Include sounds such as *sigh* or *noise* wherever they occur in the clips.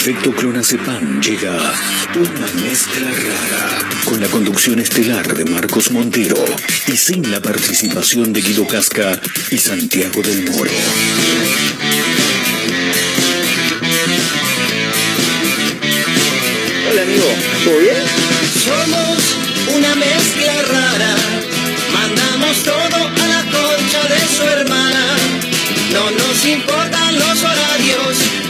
Efecto Clonazepam llega una mezcla rara con la conducción estelar de Marcos Montero y sin la participación de Guido Casca y Santiago del Moro. Hola amigo, ¿todo bien? Somos una mezcla rara, mandamos todo a la concha de su hermana. No nos importan los horarios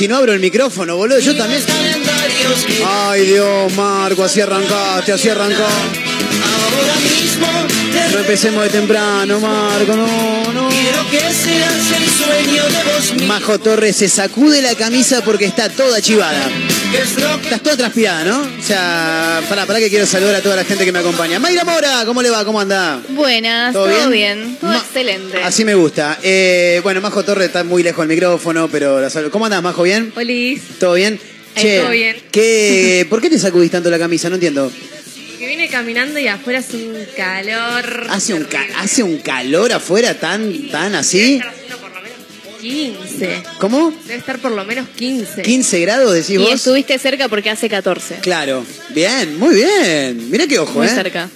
Si no abro el micrófono, boludo, yo también. Ay, Dios, Marco, así arrancaste, así arrancó. No empecemos de temprano, Marco, no, no. Quiero que seas Majo Torres se sacude la camisa porque está toda chivada. Estás toda transpirada, ¿no? O sea, pará, pará que quiero saludar a toda la gente que me acompaña. Mayra Mora, ¿cómo le va? ¿Cómo anda? Buenas, ¿Todo todo, bien? bien? Todo Ma- excelente. Así me gusta. Eh, bueno, Majo Torres está muy lejos del micrófono, pero la saludo. ¿Cómo andás, Majo? ¿Bien? Polis, ¿Todo bien? Ahí todo bien. ¿qué, *laughs* ¿Por qué te sacudís tanto la camisa? No entiendo. que viene caminando y afuera hace un calor. ¿Hace un, ca-. ¿Hace un calor afuera tan, tan así? haciendo 15. ¿Cómo? Debe estar por lo menos 15. ¿15 grados decís y vos? estuviste cerca porque hace 14. Claro. Bien, muy bien. Mirá qué ojo, Muy ¿eh? cerca.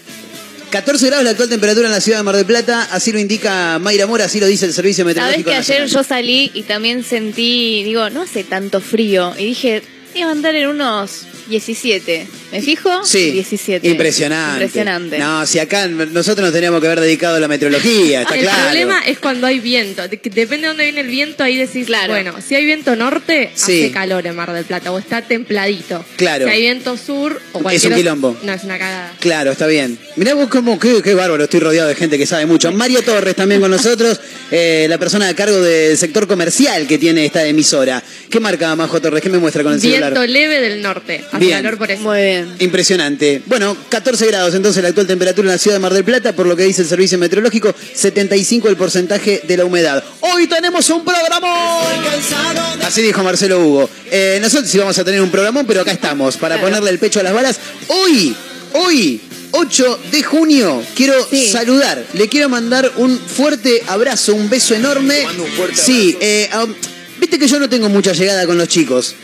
14 grados la actual temperatura en la ciudad de Mar del Plata, así lo indica Mayra Mora, así lo dice el Servicio Sabes Meteorológico que ayer yo salí y también sentí, digo, no hace tanto frío. Y dije, iba a andar en unos 17. ¿Me fijo? Sí, 17. impresionante. Impresionante. No, si acá nosotros nos teníamos que haber dedicado a la meteorología, está el claro. problema es cuando hay viento. Depende de dónde viene el viento, ahí decís, Claro. bueno, si hay viento norte, Sí. hace calor en Mar del Plata o está templadito. Claro. Si hay viento sur o cualquier Es un quilombo. No, es una cagada. Claro, está bien. Mirá vos cómo, qué, qué bárbaro, estoy rodeado de gente que sabe mucho. Mario Torres también con nosotros, eh, la persona a cargo del sector comercial que tiene esta emisora. ¿Qué marca Majo Torres? ¿Qué me muestra con el Viento celular? leve del norte. Hace Bien. calor por eso. Muy bien. Impresionante. Bueno, 14 grados entonces la actual temperatura en la ciudad de Mar del Plata, por lo que dice el servicio meteorológico, 75 el porcentaje de la humedad. Hoy tenemos un de Así dijo Marcelo Hugo. Eh, nosotros sí vamos a tener un programón, pero acá estamos, para Claro. ponerle el pecho a las balas. Hoy, hoy, 8 de junio, quiero Sí. saludar, le quiero mandar un fuerte abrazo, un beso enorme. mando un fuerte sí, eh, um, viste que yo no tengo mucha llegada con los chicos.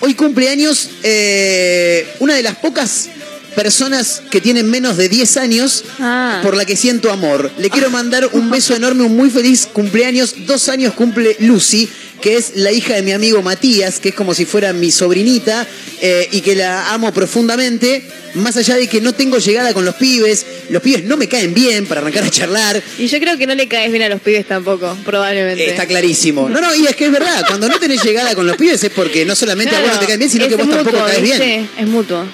Hoy cumple años eh, una de las pocas personas que tienen menos de 10 años Ah. por la que siento amor. Le quiero mandar un *laughs* beso enorme, un muy feliz cumpleaños. Dos años cumple Lucy, que es la hija de mi amigo Matías, que es como si fuera mi sobrinita, eh, y que la amo profundamente, más allá de que no tengo llegada con los pibes, los pibes no me caen bien para arrancar a charlar. Y yo creo que no le caes bien a los pibes tampoco, probablemente. Está clarísimo. No, no, y es que es verdad, cuando no tenés llegada con los pibes es porque no solamente a vos no te caen bien, sino que vos tampoco caes bien. Es mutuo.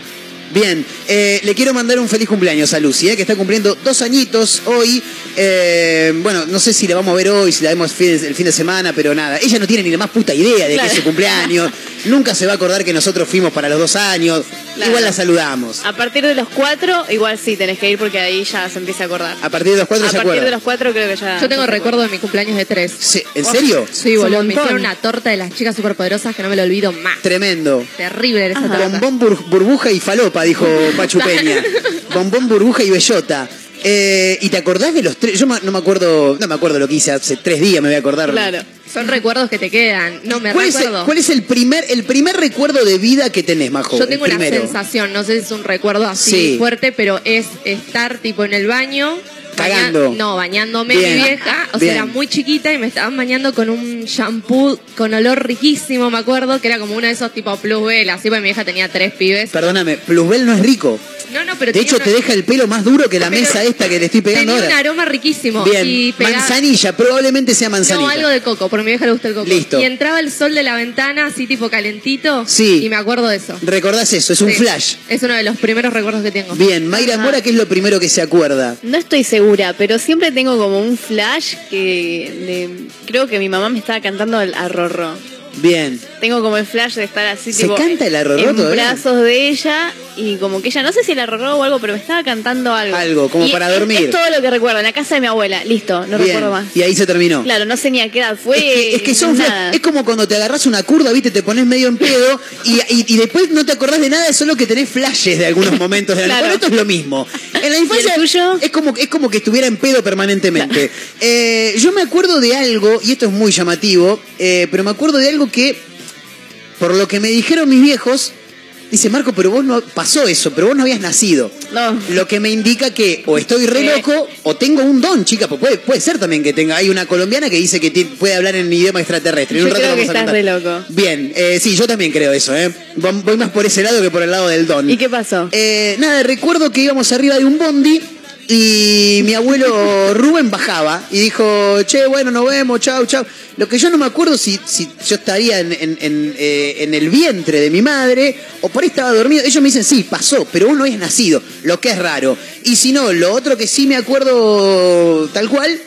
Bien, eh, le quiero mandar un feliz cumpleaños a Lucy, eh, que está cumpliendo dos añitos hoy. Eh, bueno, no sé si la vamos a ver hoy, si la vemos fin- el fin de semana, pero nada. Ella no tiene ni la más puta idea de Claro. que es su cumpleaños. *laughs* Nunca se va a acordar que nosotros fuimos para los dos años. Claro. Igual la saludamos. A partir de los cuatro, igual sí tenés que ir porque ahí ya se empieza a acordar. A partir de los cuatro A se partir acuerda. de los cuatro creo que ya. Yo tengo recuerdo de mi cumpleaños de tres. Sí, ¿En serio? Sí, boludo. Me hicieron una torta de las chicas superpoderosas que no me lo olvido más. Tremendo. Terrible era esa torta. Bombón, bur- burbuja y falopa, dijo Pachu Peña. Bombón, burbuja y bellota. Eh, ¿Y te acordás de los tres? Yo no me acuerdo, no me acuerdo lo que hice hace tres días, me voy a acordar. Claro. Son recuerdos que te quedan. No me ¿Cuál es, el, recuerdo. cuál es el primer, el primer recuerdo de vida que tenés, Majo? Yo tengo una sensación, no sé si es un recuerdo así Sí. fuerte, pero es estar tipo en el baño. Cagando. baña- no, bañándome Bien. mi vieja. O Bien. sea, era muy chiquita y me estaban bañando con un shampoo con olor riquísimo, me acuerdo, que era como uno de esos tipo plus vela, así porque mi vieja tenía tres pibes. Perdóname, Plusbel no es rico. No, no, pero De hecho, una- te deja el pelo más duro que la pero mesa esta que le estoy pegando Tenía un ahora. aroma riquísimo. Bien, y pegaba- manzanilla, probablemente sea manzanilla. No, algo de coco, porque a mi vieja le gusta el coco. Listo. Y entraba el sol de la ventana, así tipo calentito. Sí. Y me acuerdo de eso. Recordás eso, es un Sí. flash. Es uno de los primeros recuerdos que tengo. Bien, Mayra Mora, ¿qué es lo primero que se acuerda? No estoy segura, pero siempre tengo como un flash que de- creo que mi mamá me estaba cantando el arrorro. Bien. Tengo como el flash de estar así ¿Se tipo canta el arrorró en todavía? brazos de ella y como que ella no sé si el arrorró o algo, pero me estaba cantando algo. Algo, como Y para es- dormir. Es, todo lo que recuerdo, en la casa de mi abuela, listo, no Bien. recuerdo más. Y ahí se terminó. Claro, no sé ni a qué edad fue. Es que, es que son flash. nada. Es como cuando te agarras una curva, viste, te pones medio en pedo y, y- y después no te acordás de nada, solo que tenés flashes de algunos momentos de la Claro. Bueno, esto es lo mismo. En la infancia tuyo? es como es como que estuviera en pedo permanentemente. Eh, yo me acuerdo de algo, y esto es muy llamativo, eh, pero me acuerdo de algo que, por lo que me dijeron mis viejos, dice Marco, pero vos no pasó eso, pero vos no habías nacido. No. Lo que me indica que o estoy re loco o tengo un don, chica. pues Puede, puede ser también que tenga. Hay una colombiana que dice que puede hablar en idioma extraterrestre. En Yo un rato creo que vamos a estás contar. re loco. Bien, eh, sí, yo también creo eso. ¿eh? Voy voy más por ese lado que por el lado del don. ¿Y qué pasó? Eh, nada, recuerdo que íbamos arriba de un bondi y mi abuelo Rubén bajaba y dijo, che, bueno, nos vemos, chau, chau. Lo que yo no me acuerdo si, si yo estaría en, en- en, eh, en el vientre de mi madre o por ahí estaba dormido. Ellos me dicen, sí, pasó, pero vos no habías nacido, lo que es raro. Y si no, lo otro que sí me acuerdo tal cual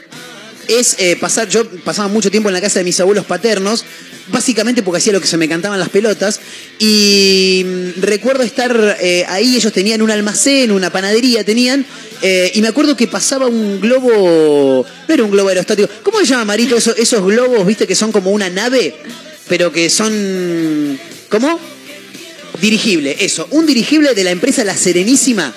es eh, pasar, yo pasaba mucho tiempo en la casa de mis abuelos paternos, básicamente porque hacía lo que se me cantaban las pelotas, y mm, recuerdo estar eh, ahí, ellos tenían un almacén, una panadería tenían, eh, y me acuerdo que pasaba un globo, no era un globo aerostático, ¿cómo se llama, Marito, esos, esos globos, viste, que son como una nave, pero que son, ¿cómo? Dirigible, eso, un dirigible de la empresa La Serenísima.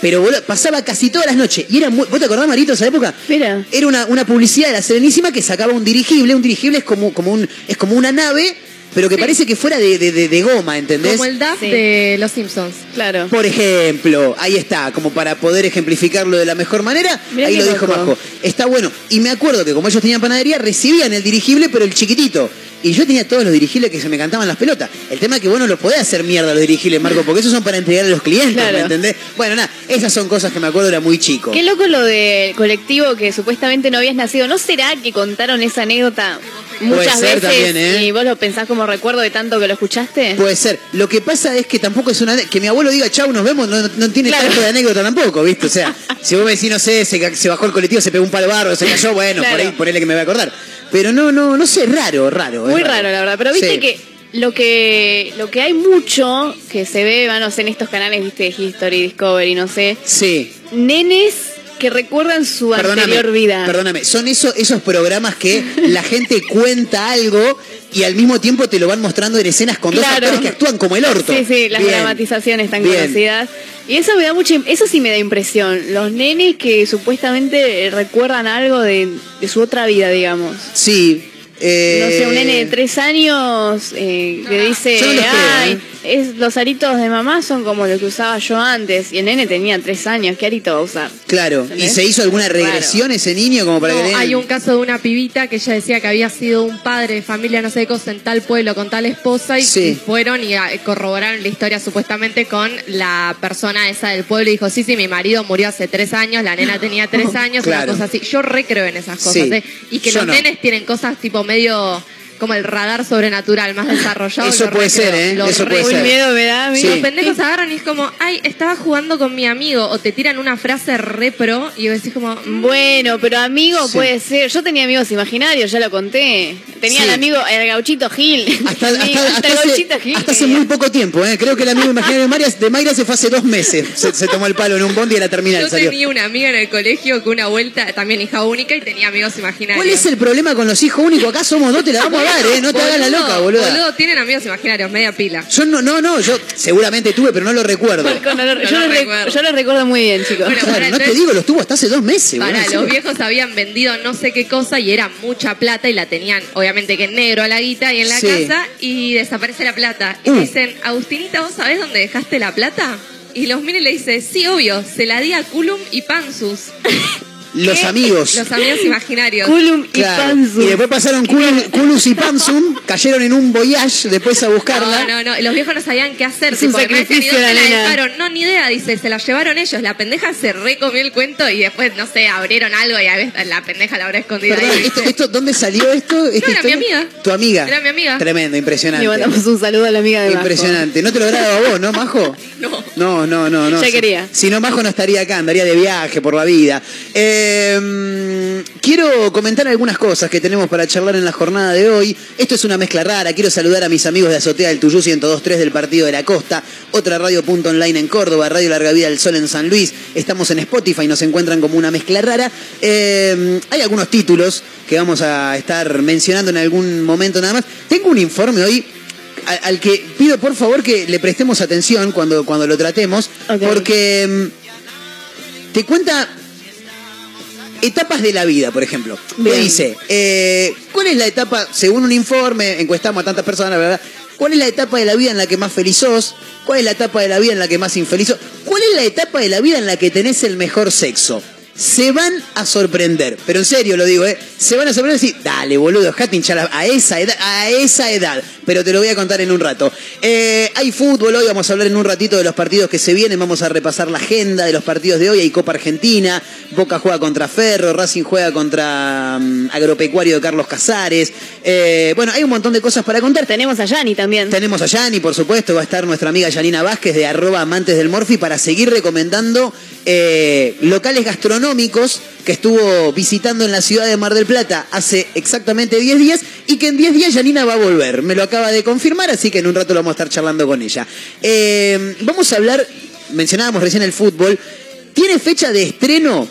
Pero boludo, pasaba casi todas las noches. Y era muy, ¿Vos te acordás, Marito, de esa época? Mira. Era una, una publicidad de la Serenísima que sacaba un dirigible. Un dirigible es como, como, un, es como una nave, pero que parece que fuera de, de- de- de goma, ¿entendés? Como el DAF Sí. de Los Simpsons. Claro. Por ejemplo, ahí está, como para poder ejemplificarlo de la mejor manera, Mirá ahí lo dijo. Majo. Está bueno. Y me acuerdo que como ellos tenían panadería, recibían el dirigible, pero el chiquitito. Y yo tenía todos los dirigibles que se me cantaban las pelotas. El tema es que vos no los podés hacer mierda los dirigibles, Marco, porque esos son para entregar a los clientes, Claro. ¿me entendés? Bueno, nada, esas son cosas que me acuerdo era muy chico. Qué loco lo del colectivo que supuestamente no habías nacido. ¿No será que contaron esa anécdota muchas ser veces también, ¿eh? y vos lo pensás como recuerdo de tanto que lo escuchaste? Puede ser. Lo que pasa es que tampoco es una. Que mi abuelo diga chau, nos vemos, no, no tiene Claro. tanto de anécdota tampoco, ¿viste? O sea, *laughs* si vos me decís, no sé, se, bajó el colectivo, se pegó un palo barro, se cayó, bueno, por ahí ponele que me voy a acordar. Pero no, no, no sé, raro, raro. es Muy raro, la verdad. Pero viste Sí. que lo que lo que hay mucho que se ve, bueno, en estos canales, viste, History, Discovery, no sé, Sí. nenes que recuerdan su anterior vida. Perdóname, son eso, esos programas que la gente cuenta algo y al mismo tiempo te lo van mostrando en escenas con dos actores que actúan como el orto. Sí, sí, las Bien. dramatizaciones tan Bien. conocidas. Y eso me da mucha, eso sí me da impresión. Los nenes que supuestamente recuerdan algo de, de su otra vida, digamos. Sí. Eh, No sé, un nene de tres años eh, que dice, no ay, ¿eh? es, los aritos de mamá son como los que usaba yo antes. Y el nene tenía tres años, ¿qué arito va a usar? Claro, ¿y se hizo alguna regresión ese niño como para No, que hay un caso de una pibita que ella decía que había sido un padre de familia no sé qué cosa en tal pueblo con tal esposa y, Sí. y fueron y ah, corroboraron la historia supuestamente con la persona esa del pueblo y dijo, sí, sí, mi marido murió hace tres años, la nena tenía tres *laughs* años, Claro. una cosa así. Yo recreo en esas cosas. Sí. ¿eh? Y que Yo los no. nenes tienen cosas tipo medio como el radar sobrenatural más desarrollado. Eso puede recreo, ser, ¿eh? lo Eso puede ser. Un miedo me da a mí. Sí. Los pendejos agarran y es como, ay, estaba jugando con mi amigo. O te tiran una frase re pro y vos decís como, mm, Bueno, pero amigo Sí. puede ser. Yo tenía amigos imaginarios, ya lo conté. Tenía Sí. el amigo, el gauchito Gil. Hasta, *laughs* Mi- hasta- hasta el hace, gauchito Gil. hasta hace muy poco tiempo, ¿eh? creo que el amigo imaginario de Mayra, de Mayra se fue hace dos meses. Se, se tomó el palo en un bondi y la terminal Yo salió. tenía una amiga en el colegio que una vuelta, también hija única, y tenía amigos imaginarios. ¿Cuál es el problema con los hijos únicos? Acá somos dos, te la vamos a ¿eh? No te hagas la loca, boluda. Boludo, tienen amigos imaginarios, media pila. Yo no, no, no, yo seguramente tuve, pero no lo recuerdo. Con yo, lo lo rec- recuerdo. yo lo recuerdo muy bien, chicos. Bueno, Claro, para, no te entonces- digo, los tuvo hasta hace dos meses. Para, boludo. los viejos habían vendido no sé qué cosa y era mucha plata y la tenían, obviamente que en negro a la guita y en la Sí. casa y desaparece la plata. Y Uh. dicen, Agustinita, ¿vos sabés dónde dejaste la plata? Y los mira y le dice, sí, obvio, se la di a Culum y Pansus. *laughs* Los amigos. Los amigos imaginarios. Culum y Claro. Panzu. Y después pasaron Culu- Culus y Pansum, cayeron en un voyage después a buscarla. No, no, no. Los viejos no sabían qué hacer. Es un tipo, me dicen, ¿y sacrificio dónde la la nena. dejaron? No, ni idea, dice. Se la llevaron ellos. La pendeja se recomió el cuento y después, no sé, abrieron algo y a veces la pendeja la habrá escondido Perdón, ahí. ¿esto, dónde salió esto? Esta era mi historia? amiga. ¿Tu amiga? Era mi amiga. Tremendo, impresionante. Le mandamos un saludo a la amiga de Majo. Impresionante. No te lo grabo a vos, ¿no, Majo? No. No, no, no, no. Ya Si- quería. Si no, Majo no estaría acá, andaría de viaje por la vida. Eh, quiero comentar algunas cosas que tenemos para charlar en la jornada de hoy. Esto es una mezcla rara. Quiero saludar a mis amigos de Azotea del Tuyú 1023 del Partido de la Costa, otra radio punto online en Córdoba, Radio Larga Vida del Sol en San Luis. Estamos en Spotify, nos encuentran como una mezcla rara. Eh, hay algunos títulos que vamos a estar mencionando en algún momento nada más. Tengo un informe hoy al, al que pido por favor que le prestemos atención cuando, cuando lo tratemos, porque mm, te cuenta etapas de la vida, por ejemplo. Me dice, eh, ¿cuál es la etapa, según un informe, encuestamos a tantas personas, la verdad, cuál es la etapa de la vida en la que más feliz sos? ¿Cuál es la etapa de la vida en la que más infeliz sos? ¿Cuál es la etapa de la vida en la que tenés el mejor sexo? Se van a sorprender, pero en serio lo digo, ¿eh? Se van a sorprender y decir, dale, boludo, hinchar a- esa edad, a esa edad. Pero te lo voy a contar en un rato. Eh, hay fútbol, hoy vamos a hablar en un ratito de los partidos que se vienen, vamos a repasar la agenda de los partidos de hoy. Hay Copa Argentina, Boca juega contra Ferro, Racing juega contra mm, Agropecuario de Carlos Casares. Eh, bueno, hay un montón de cosas para contar. Tenemos a Yani también. Tenemos a Yani, por supuesto, va a estar nuestra amiga Yanina Vázquez de arroba amantes del Morfi para seguir recomendando eh, locales gastronómicos que estuvo visitando en la ciudad de Mar del Plata hace exactamente 10 días y que en 10 días Yanina va a volver. Me lo acaba de confirmar, así que en un rato lo vamos a estar charlando con ella. Eh, vamos a hablar, mencionábamos recién el fútbol, tiene fecha de estreno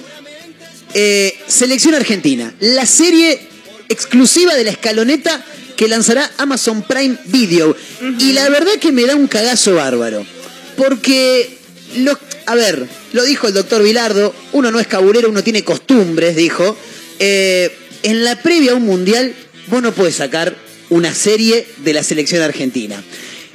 eh, Selección Argentina, la serie exclusiva de la escaloneta que lanzará Amazon Prime Video. Y la verdad que me da un cagazo bárbaro. Porque, lo, a ver, lo dijo el doctor Vilardo, uno no es cabulero, uno tiene costumbres, dijo. Eh, en la previa a un mundial, vos no podés sacar una serie de la selección argentina.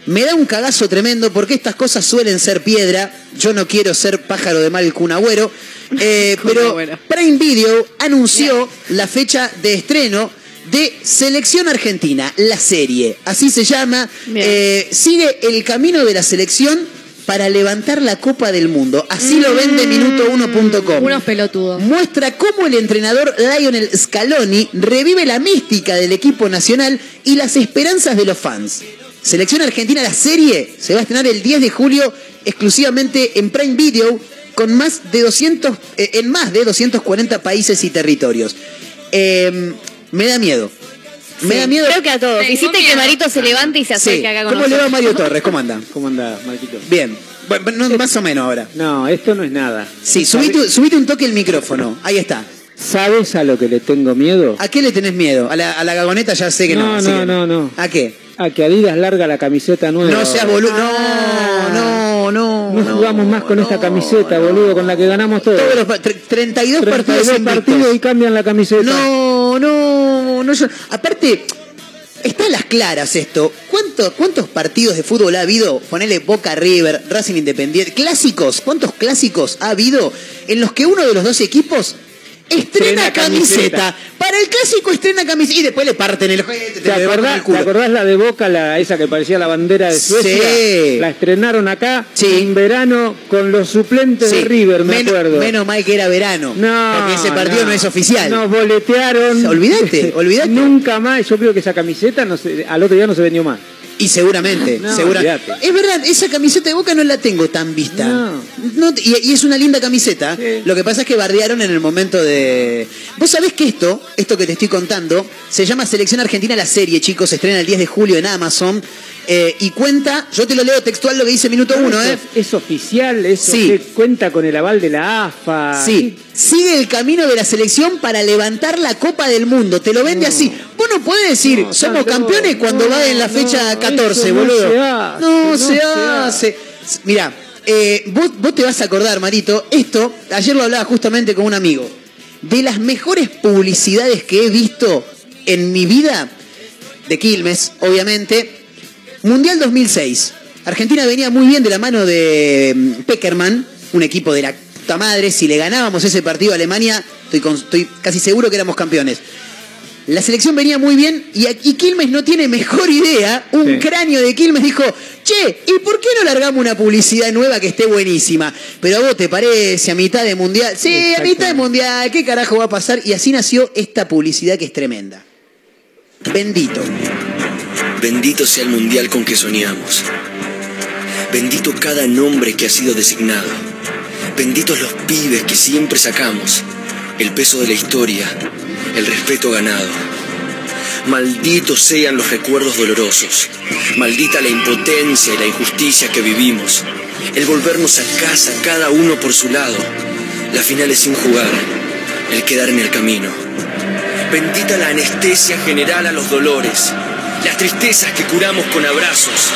Me da un cagazo tremendo porque estas cosas suelen ser piedra. Yo no quiero ser pájaro de mal cunagüero. *laughs* Eh, pero. Prime Video anunció la fecha de estreno de Selección Argentina, la serie. Así se llama. Eh, sigue el camino de la selección para levantar la Copa del Mundo. Así lo vende minuto1.com. Unos pelotudos. Muestra cómo el entrenador Lionel Scaloni revive la mística del equipo nacional y las esperanzas de los fans. Selección Argentina, la serie, se va a estrenar el 10 de julio exclusivamente en Prime Video con más de 200, eh, en más de 240 países y territorios. Eh, me da miedo. Me Sí, da miedo. Creo que a todos. Tengo Hiciste que miedo. Marito se levante y se Sí. acerque acá con ¿Cómo le va nosotros. Mario Torres? ¿Cómo anda? ¿Cómo anda, Marquito? Bien. Bueno, no, más o menos ahora. No, esto no es nada. Sí, subite, subite un toque el micrófono. Ahí está. ¿Sabes a lo que le tengo miedo? ¿A qué le tenés miedo? A la, a la gagoneta ya sé que no. No, no, que- no, no. ¿A qué? A que Adidas larga la camiseta nueva. No seas boludo. Ah. No, no, No, no. No jugamos más con esta camiseta, boludo, con la que ganamos todo. Todos los pa- tre- 32 partidos 32 invictos. partidos y cambian la camiseta. No, no, no. yo- Aparte, está en las claras esto. ¿Cuánto- ¿Cuántos partidos de fútbol ha habido? Ponele Boca River, Racing Independiente. Clásicos. ¿Cuántos clásicos ha habido en los que uno de los dos equipos estrena camiseta? camiseta. Para el clásico estrena camiseta y después le parten el ojete, ¿Te acordás, el culo. ¿Te acordás la de Boca, la, esa que parecía la bandera de Suecia? Sí. La estrenaron acá Sí. en verano con los suplentes Sí, de River, me acuerdo. menos mal que era verano. no, porque ese partido no, es oficial. Nos boletearon. Olvídate, *laughs* olvídate. Nunca más. Yo creo que esa camiseta no se- al otro día no se vendió más. Y seguramente, No, seguramente. Es verdad, esa camiseta de Boca no la tengo tan vista. No. No, y, y es una linda camiseta. Sí. Lo que pasa es que bardearon en el momento de... Vos sabés que esto, esto que te estoy contando, se llama Selección Argentina la serie, chicos, se estrena el 10 de julio en Amazon. eh, y cuenta, yo te lo leo textual lo que dice minuto uno, ¿eh? es, es oficial, eso Sí. cuenta con el aval de la AFA. Sí, sigue el camino de la selección para levantar la Copa del Mundo. Te lo vende así. No podés decir, No, somos campeones cuando No, va en la fecha no, 14, eso no boludo. se hace, no, se, se hace. Mirá, eh, vos, vos te vas a acordar, Marito, esto, ayer lo hablaba justamente con un amigo. De las mejores publicidades que he visto en mi vida, de Quilmes, obviamente, Mundial 2006. Argentina venía muy bien de la mano de mm, Peckerman, un equipo de la puta madre. Si le ganábamos ese partido a Alemania, estoy, con- estoy casi seguro que éramos campeones. La selección venía muy bien y aquí Quilmes no tiene mejor idea. Un Sí. cráneo de Quilmes dijo, che, ¿y por qué no largamos una publicidad nueva que esté buenísima? Pero a vos te parece a mitad de mundial. Sí, a mitad de mundial, ¿qué carajo va a pasar? Y así nació esta publicidad que es tremenda. Bendito. Bendito sea el mundial con que soñamos. Bendito cada nombre que ha sido designado. Benditos los pibes que siempre sacamos. El peso de la historia, el respeto ganado. Malditos sean los recuerdos dolorosos. Maldita la impotencia y la injusticia que vivimos. El volvernos a casa cada uno por su lado. Las finales sin jugar. El quedar en el camino. Bendita la anestesia general a los dolores, las tristezas que curamos con abrazos,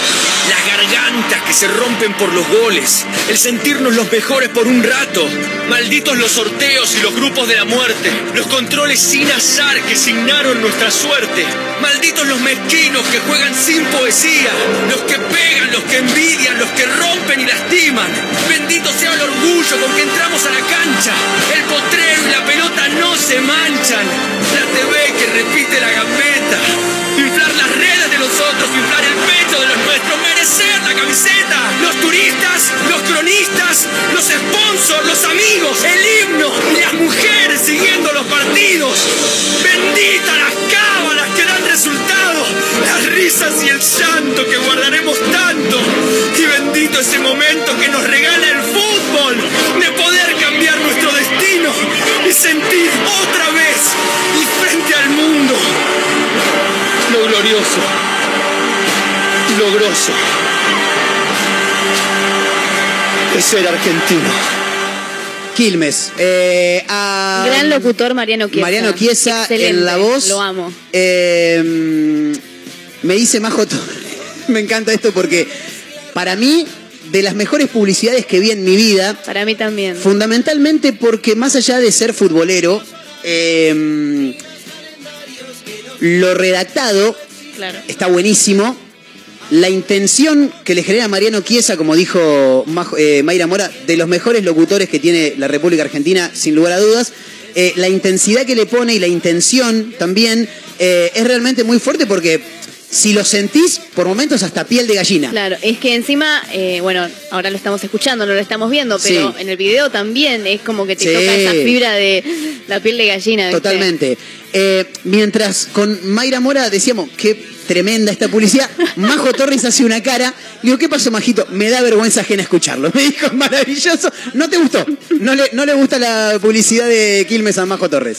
las gargantas que se rompen por los goles, el sentirnos los mejores por un rato. Malditos los sorteos y los grupos de la muerte, los controles sin azar que signaron nuestra suerte. Malditos los mezquinos que juegan sin poesía, los que pegan, los que envidian, los que rompen y lastiman. Bendito sea el orgullo con que entramos a la cancha. El potrero y la pelota no se manchan. La TV que repite la gambeta. Inflar las redes de los otros, inflar el pecho de los nuestros, merecer la camiseta. Los turistas, los cronistas, los sponsors, los amigos, el himno y las mujeres siguiendo los partidos. Bendita las cábalas que dan resultado, las risas y el llanto que guardaremos tanto. Y bendito ese momento que nos regala el fútbol de poder cambiar nuestro destino y sentir otra vez y frente al mundo lo glorioso, lo grosso es ser argentino. Quilmes. Eh, a- Gran locutor Mariano Chiesa. Mariano Chiesa Excelente, en la voz. Lo amo. Eh, me dice Majo. *laughs* Me encanta esto porque para mí, de las mejores publicidades que vi en mi vida, Para mí también. fundamentalmente porque más allá de ser futbolero, eh, lo redactado Claro. está buenísimo. La intención que le genera Mariano Chiesa, como dijo eh, Mayra Mora, de los mejores locutores que tiene la República Argentina, sin lugar a dudas. Eh, la intensidad que le pone y la intención también eh, es realmente muy fuerte porque si lo sentís, por momentos hasta piel de gallina. Claro, es que encima, eh, bueno, ahora lo estamos escuchando, no lo estamos viendo, pero Sí. en el video también es como que te Sí. toca esa fibra de la piel de gallina. ¿viste? Totalmente. Eh, mientras con Mayra Mora decíamos, qué tremenda esta publicidad, *laughs* Majo Torres hace una cara. Digo, ¿qué pasó, Majito? Me da vergüenza ajena escucharlo. *laughs* Me dijo, maravilloso. ¿No te gustó? ¿No le, no le gusta la publicidad de Quilmes a Majo Torres?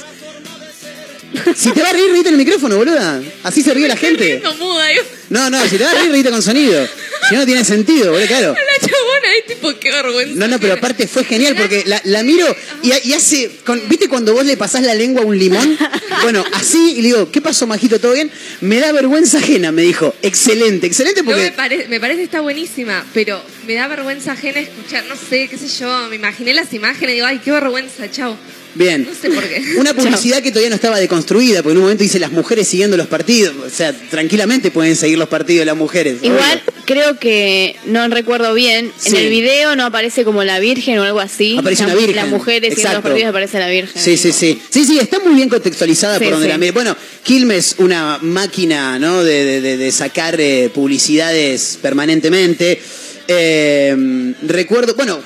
Si te va a reír, reíte en el micrófono, boluda. Así se ríe la gente. No muda, yo- No, no, si te va a reír, reíte con sonido. Si no, no tiene sentido, boludo, claro. la chabona Ay, tipo, qué vergüenza. No, no, pero aparte fue genial porque la, la miro y, y hace. con- ¿Viste cuando vos le pasás la lengua a un limón? Bueno, así y le digo, ¿qué pasó, Majito? ¿Todo bien? Me da vergüenza ajena, me dijo. Excelente, excelente No me, porque. pare- me parece que está buenísima, pero me da vergüenza ajena escuchar, no sé, qué sé yo, me imaginé las imágenes y digo, ay, qué vergüenza, chao. Bien. No sé por qué. Una publicidad que todavía no estaba deconstruida, porque en un momento dice las mujeres siguiendo los partidos. O sea, tranquilamente pueden seguir los partidos de las mujeres. Igual creo que no recuerdo bien. Sí. En el video no aparece como la Virgen o algo así. Aparece La- una virgen. Las mujeres Exacto. los partidos aparece la Virgen. Sí, sí, sí. Sí, sí, está muy bien contextualizada Sí, por donde sí. la mire. Bueno, Quilmes, una máquina, ¿no? De, de- de- de sacar eh, publicidades permanentemente. Eh, recuerdo, bueno,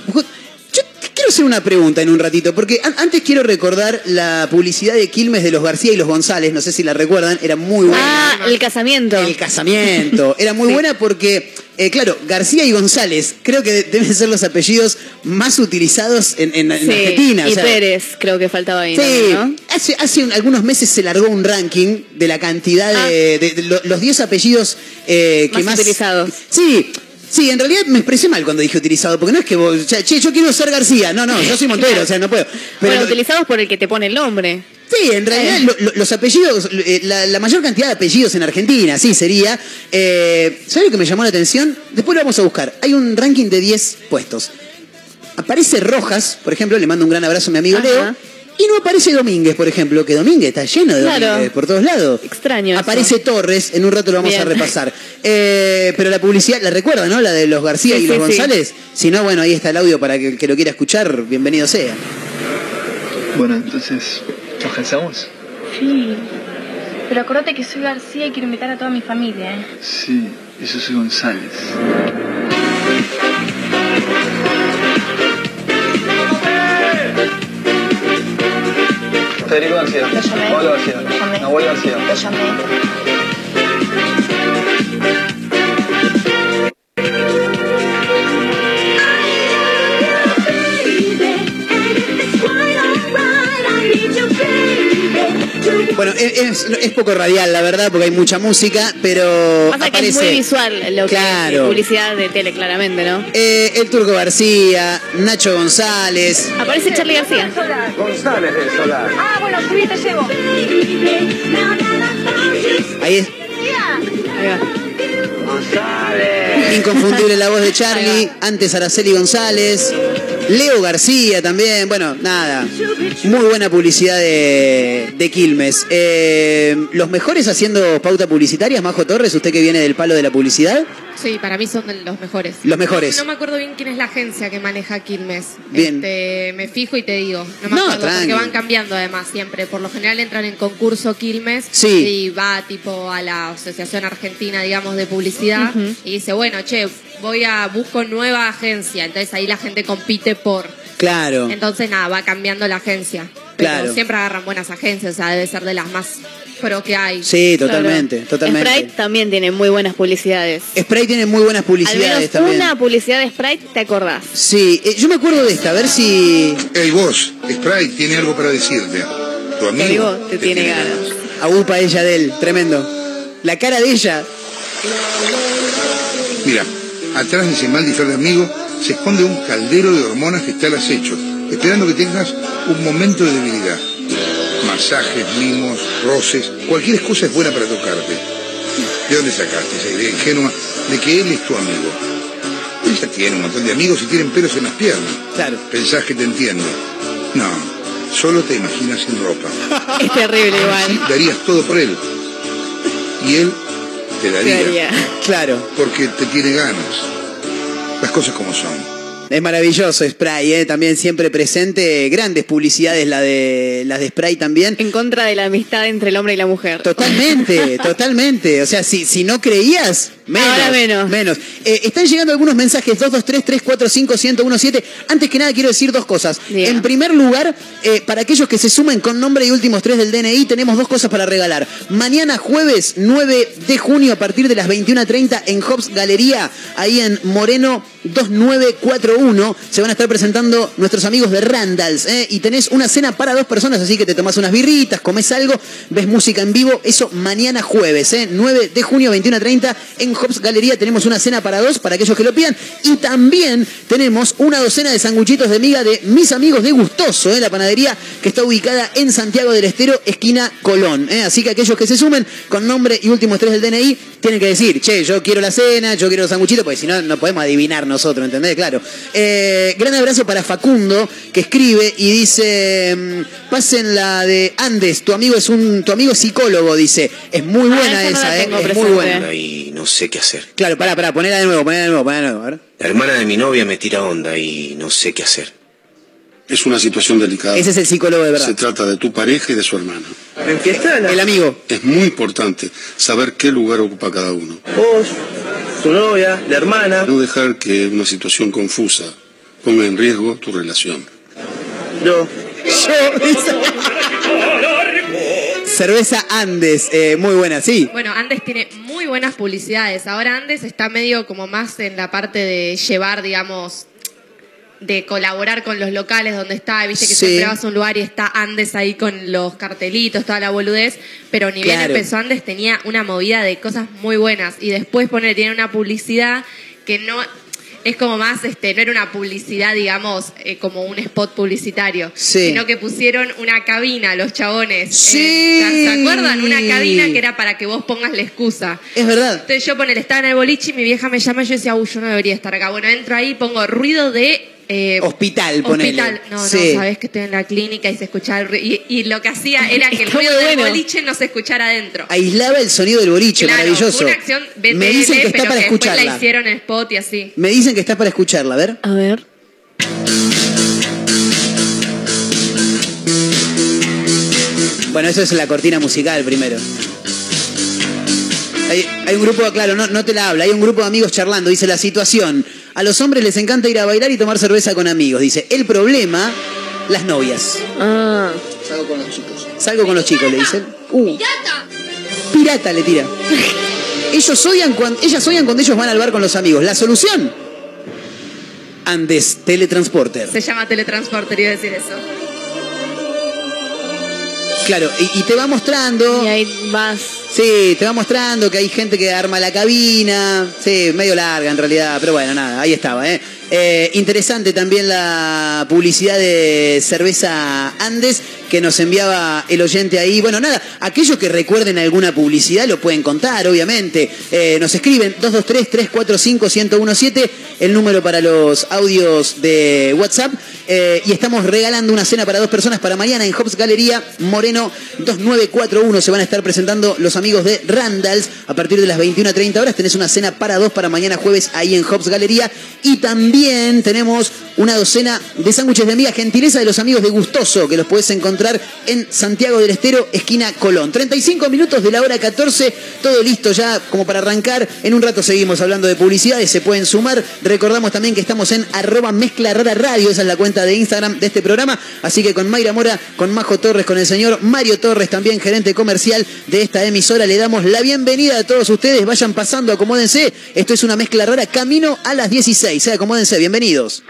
quiero hacer una pregunta en un ratito, porque an- antes quiero recordar la publicidad de Quilmes de los García y los González, no sé si la recuerdan, era muy buena. Ah, el casamiento. El casamiento. Era muy Sí. buena porque, eh, claro, García y González creo que deben ser los apellidos más utilizados en, en- en Sí, Argentina. o Y sea, Pérez, creo que faltaba ahí. Sí, hace, hace un- algunos meses se largó un ranking de la cantidad Ah. de, de- de lo- los 10 apellidos eh, que Más más... utilizados. Sí, sí, en realidad me expresé mal cuando dije utilizado, porque no es que vos, che, che, yo quiero ser García, no, no, yo soy Montero, o sea, no puedo. *laughs* Pero bueno, utilizados por el que te pone el nombre. Sí, en realidad lo- lo- los apellidos, eh, la, la mayor cantidad de apellidos en Argentina, sí, sería. Eh, ¿Sabes lo que me llamó la atención? Después lo vamos a buscar. Hay un ranking de 10 puestos. Aparece Rojas, por ejemplo, le mando un gran abrazo a mi amigo Ajá. Leo. Y no aparece Domínguez, por ejemplo, que Domínguez está lleno de Claro. Domínguez por todos lados. Extraño eso. Aparece Torres, en un rato lo vamos Bien. a repasar. Eh, pero la publicidad, la recuerda, ¿no? La de los García Sí, y los sí, sí. González. Si no, bueno, ahí está el audio para que el que lo quiera escuchar, bienvenido sea. Bueno, entonces, ¿nos casamos? Sí. Pero acuérdate que soy García y quiero invitar a toda mi familia, ¿eh? Sí, y yo soy González. Federico García. Pablo García. Nahuel García. Bueno, es, poco radial, la verdad, porque hay mucha música, pero Pasa que es aparece muy visual lo que Claro. es publicidad de tele, claramente, ¿no? eh, el Turco García, Nacho González. Aparece Charlie García. González del Solar. Ah, bueno, subí, te llevo. Ahí es va. inconfundible la voz de Charlie. Antes Araceli González. Leo García también. Bueno, nada. Muy buena publicidad de, de Quilmes. Eh, Los mejores haciendo pauta publicitaria, Majo Torres, usted que viene del palo de la publicidad. Sí, para mí son los mejores. Los mejores. No me acuerdo bien quién es la agencia que maneja Quilmes. Bien. Este, me fijo y te digo. No me No, acuerdo tranqui. porque van cambiando además siempre. Por lo general entran en concurso Quilmes Sí. y va tipo a la Asociación Argentina, digamos, de publicidad y dice, bueno, che, voy a busco nueva agencia. Entonces ahí la gente compite por. Claro. Entonces nada, va cambiando la agencia. Pero Claro. siempre agarran buenas agencias, o sea, debe ser de las más pro que hay. Sí, totalmente, Claro. totalmente. Sprite también tiene muy buenas publicidades. Spray tiene muy buenas Al publicidades menos también. una publicidad de Sprite te acordás. Sí, eh, yo me acuerdo de esta, a ver si Hey vos, Sprite tiene algo para decirte. Tu amigo, te tiene ganas. agupa ella de él, tremendo. La cara de ella, Mira, atrás de ese mal disfraz de amigo se esconde un caldero de hormonas que está al acecho, esperando que tengas un momento de debilidad. Masajes, mimos, roces, cualquier excusa es buena para tocarte. ¿De dónde sacaste esa idea ingenua de que él es tu amigo? Ella tiene un montón de amigos y tienen pelos en las piernas. Claro. ¿Pensás que te entiende? No, solo te imaginas sin ropa. *laughs* Es terrible igual. Darías todo por él. Y él te daría. Te daría. claro. Porque te tiene ganas. Las cosas como son. Es maravilloso Spray, ¿eh? también siempre presente. Grandes publicidades la de, las de Spray también. En contra de la amistad entre el hombre y la mujer. Totalmente, *laughs* totalmente. O sea, si, si no creías, menos. Ahora menos. Eh, están llegando algunos mensajes, 223-345-1017. Antes que nada quiero decir dos cosas. En primer lugar, eh, para aquellos que se sumen con nombre y últimos tres del DNI, tenemos dos cosas para regalar. Mañana jueves 9 de junio a partir de las 21.30 en Hobbs Galería, ahí en Moreno 2941, se van a estar presentando nuestros amigos de Randalls. ¿eh? Y tenés una cena para dos personas, así que te tomás unas birritas, comes algo, ves música en vivo. Eso mañana jueves, ¿eh? 9 de junio 21.30 en Hops Galería tenemos una cena para dos para aquellos que lo pidan. Y también tenemos una docena de sanguchitos de miga de mis amigos de Gustoso, ¿eh? la panadería que está ubicada en Santiago del Estero, esquina Colón. ¿eh? Así que aquellos que se sumen con nombre y últimos tres del DNI tienen que decir, che, yo quiero la cena, yo quiero los sanguchitos, porque si no, no podemos adivinar nosotros, ¿entendés? Claro. Eh, gran abrazo para Facundo, que escribe y dice, mm, pasen la de Andes, tu amigo es un, tu amigo es psicólogo, dice. Es muy buena esa no ¿eh? Es muy buena. Y no sé qué hacer. Claro, pará, pará, ponela de nuevo, ponela de nuevo, ponela de nuevo. a ver. La hermana de mi novia me tira onda y no sé qué hacer. Es una situación delicada. Ese es el psicólogo de verdad. Se trata de tu pareja y de su hermana. El amigo. Es muy importante saber qué lugar ocupa cada uno. Vos, tu novia, la hermana. No dejar que una situación confusa ponga en riesgo tu relación. Yo. *laughs* Cerveza Andes, eh, muy buena, sí. Bueno, Andes tiene muy buenas publicidades. Ahora Andes está medio como más en la parte de llevar, digamos, de colaborar con los locales donde está. Viste que Sí. siempre vas a un lugar y está Andes ahí con los cartelitos, toda la boludez. Pero ni bien empezó Andes tenía una movida de cosas muy buenas. Y después pone, tiene una publicidad que no... Es como más, este, no era una publicidad, digamos, eh, como un spot publicitario, Sí. sino que pusieron una cabina, los chabones. Sí. Eh, ¿Se acuerdan? Una cabina que era para que vos pongas la excusa. Es verdad. Entonces yo ponele, estaba en el boliche y mi vieja me llama y yo decía, uy, yo no debería estar acá. Bueno, entro ahí, pongo ruido de... eh, Hospital, ponele. Hospital. No, Sí. no, sabés que estoy en la clínica y se escuchaba el ruido. Y, y lo que hacía era que el ruido del bueno. boliche no se escuchara adentro. Aislaba el sonido del boliche, Claro, maravilloso. fue una acción BTL, Me dicen que está pero para que después la escucharla. hicieron en spot y así. Me dicen que está para escucharla, a ver. A ver. Bueno, eso es la cortina musical primero. Hay, hay un grupo, claro, no, no te la habla, hay un grupo de amigos charlando, dice la situación. A los hombres les encanta ir a bailar y tomar cerveza con amigos. Dice, el problema, las novias. Ah. Salgo con los chicos. Salgo con los chicos, le dicen. Uh. Pirata le tira. Ellos odian cuando, ellas odian cuando ellos van al bar con los amigos. La solución. Andes Teletransporter. Se llama teletransporter, iba a decir eso. Claro, y, y te va mostrando. Y ahí vas. Sí, te va mostrando que hay gente que arma la cabina. Sí, medio larga en realidad, pero bueno, nada, ahí estaba, ¿eh? Eh, interesante también la publicidad de cerveza Andes que nos enviaba el oyente ahí. Bueno, nada, aquellos que recuerden alguna publicidad lo pueden contar, obviamente. Eh, nos escriben 223-345-1017, el número para los audios de WhatsApp. Eh, y estamos regalando una cena para dos personas para mañana en Hobbs Galería Moreno 2941. Se van a estar presentando los amigos de Randalls a partir de las 21 a 30 horas. Tenés una cena para dos para mañana jueves ahí en Hobbs Galería. Y también tenemos una docena de sándwiches de miga, gentileza de los amigos de Gustoso, que los puedes encontrar en Santiago del Estero, esquina Colón. 35 minutos de la hora 14, todo listo ya como para arrancar. En un rato seguimos hablando de publicidades, se pueden sumar. Recordamos también que estamos en arroba mezcla rara radio, esa es la cuenta de Instagram de este programa. Así que con Mayra Mora, con Majo Torres, con el señor Mario Torres, también gerente comercial de esta emisora, le damos la bienvenida a todos ustedes. Vayan pasando, acomódense. Esto es una mezcla rara, camino a las 16. Eh, acomódense, bienvenidos.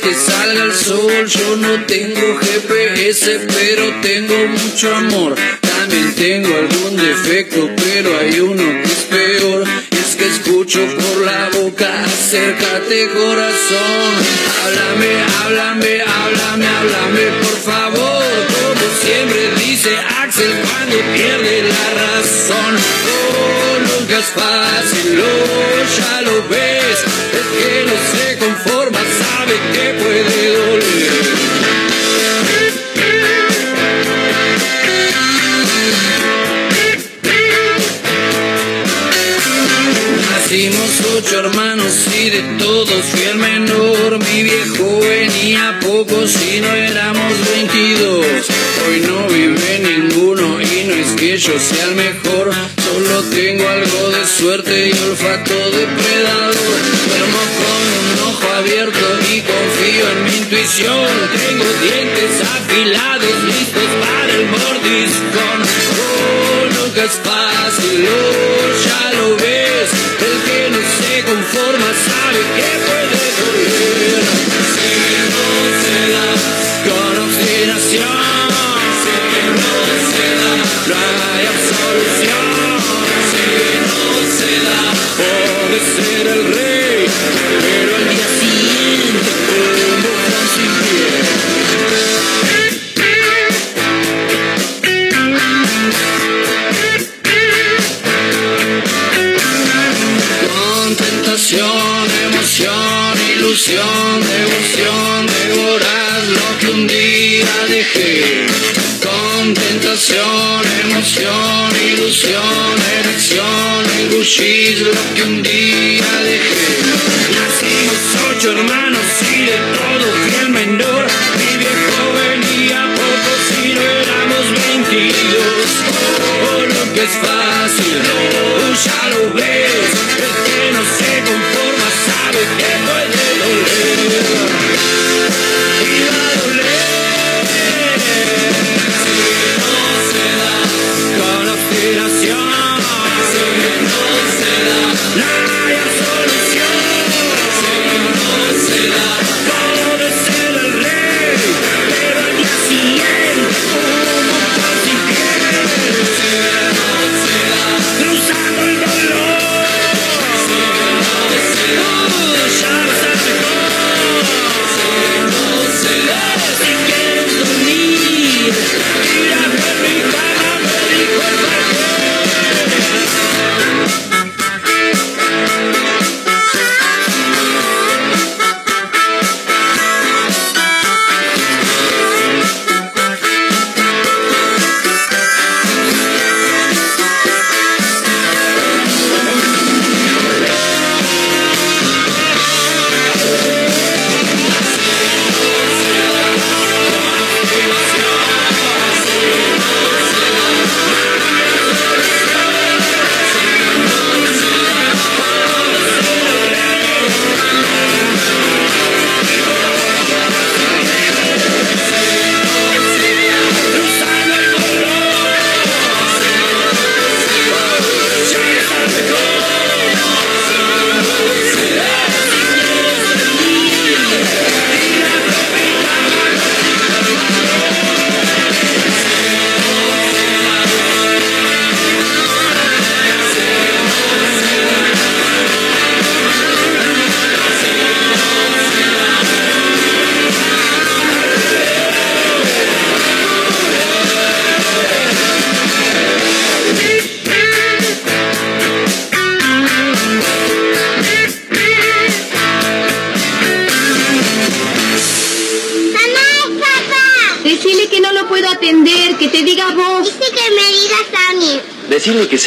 Que salga el sol. Yo no tengo GPS, pero tengo mucho amor. También tengo algún defecto, pero hay uno que es peor. Es que escucho por la boca, acércate corazón. Háblame, háblame, háblame, háblame, por favor. Como siempre dice Axel cuando pierde la razón. Oh, nunca es fácil, oh, ya lo ves. Puede doler. Nacimos ocho hermanos y de todos fui el menor. Mi viejo venía poco si no éramos 22. Hoy no vive ninguno y no es que yo sea el mejor. Solo tengo algo de suerte y olfato depredador. Tengo dientes afilados listos para el mordiscón. Oh, nunca es fácil, devoción, devorar lo que un día dejé. Con tentación, emoción, ilusión, erección, engullir lo que un día dejé. Nacimos ocho hermanos y de todo fui el menor. Mi viejo venía poco si no éramos veintidós. Oh, lo que es fácil, oh, ya lo ves.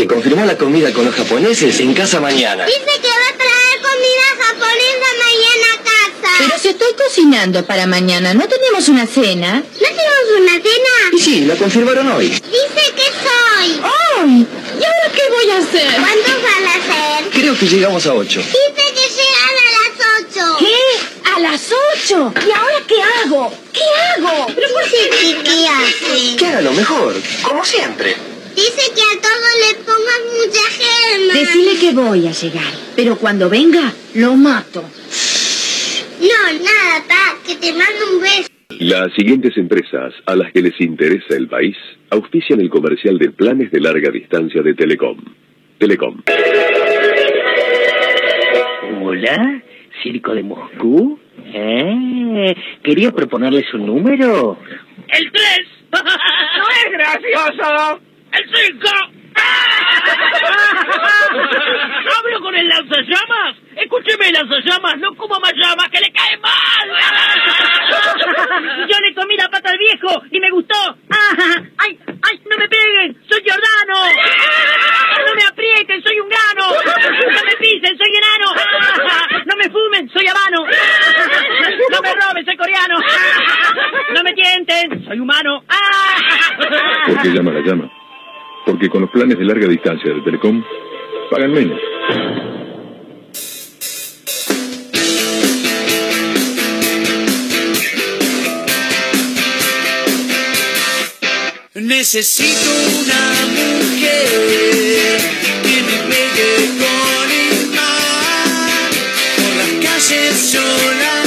Se confirmó la comida con los japoneses en casa mañana. Dice que va a traer comida japonesa mañana a casa. Pero si estoy cocinando para mañana, ¿no tenemos una cena? ¿No tenemos una cena? Y sí, la confirmaron hoy. Dice que soy. ¡Ay! ¿Y ahora qué voy a hacer? ¿Cuántos van a ser? Creo que llegamos a ocho. Dice que llegan a las 8. ¿Qué? ¿A las ocho? ¿Y ahora qué hago? ¿Qué hago? ¿Pero por qué? ¿Qué, qué hace? Que haga lo mejor, como siempre. Dice que a todo le pongas mucha gema. Decirle que voy a llegar, pero cuando venga, lo mato. No, nada, pa, que te mando un beso. Las siguientes empresas a las que les interesa el país auspician el comercial de planes de larga distancia de Telecom. Telecom. Hola, Circo de Moscú. ¿Eh? ¿Quería proponerles un número? ¡El 3! *laughs* ¡No es gracioso! ¡El 5! ¿Hablo con el lanzallamas? Escúcheme, lanzallamas, no como más llamas, que le cae mal. Yo le comí la pata al viejo y me gustó. ¡Ay, ay, no me peguen! ¡Soy Giordano! ¡No me aprieten! ¡Soy un gano! ¡No me pisen! ¡Soy enano! ¡No me fumen! ¡Soy habano! ¡No me roben! ¡Soy coreano! ¡No me tienten! ¡Soy humano! ¿Por qué llama la llama? Porque con los planes de larga distancia de Telecom pagan menos. Necesito una mujer que me pegue con el mar por las calles solas.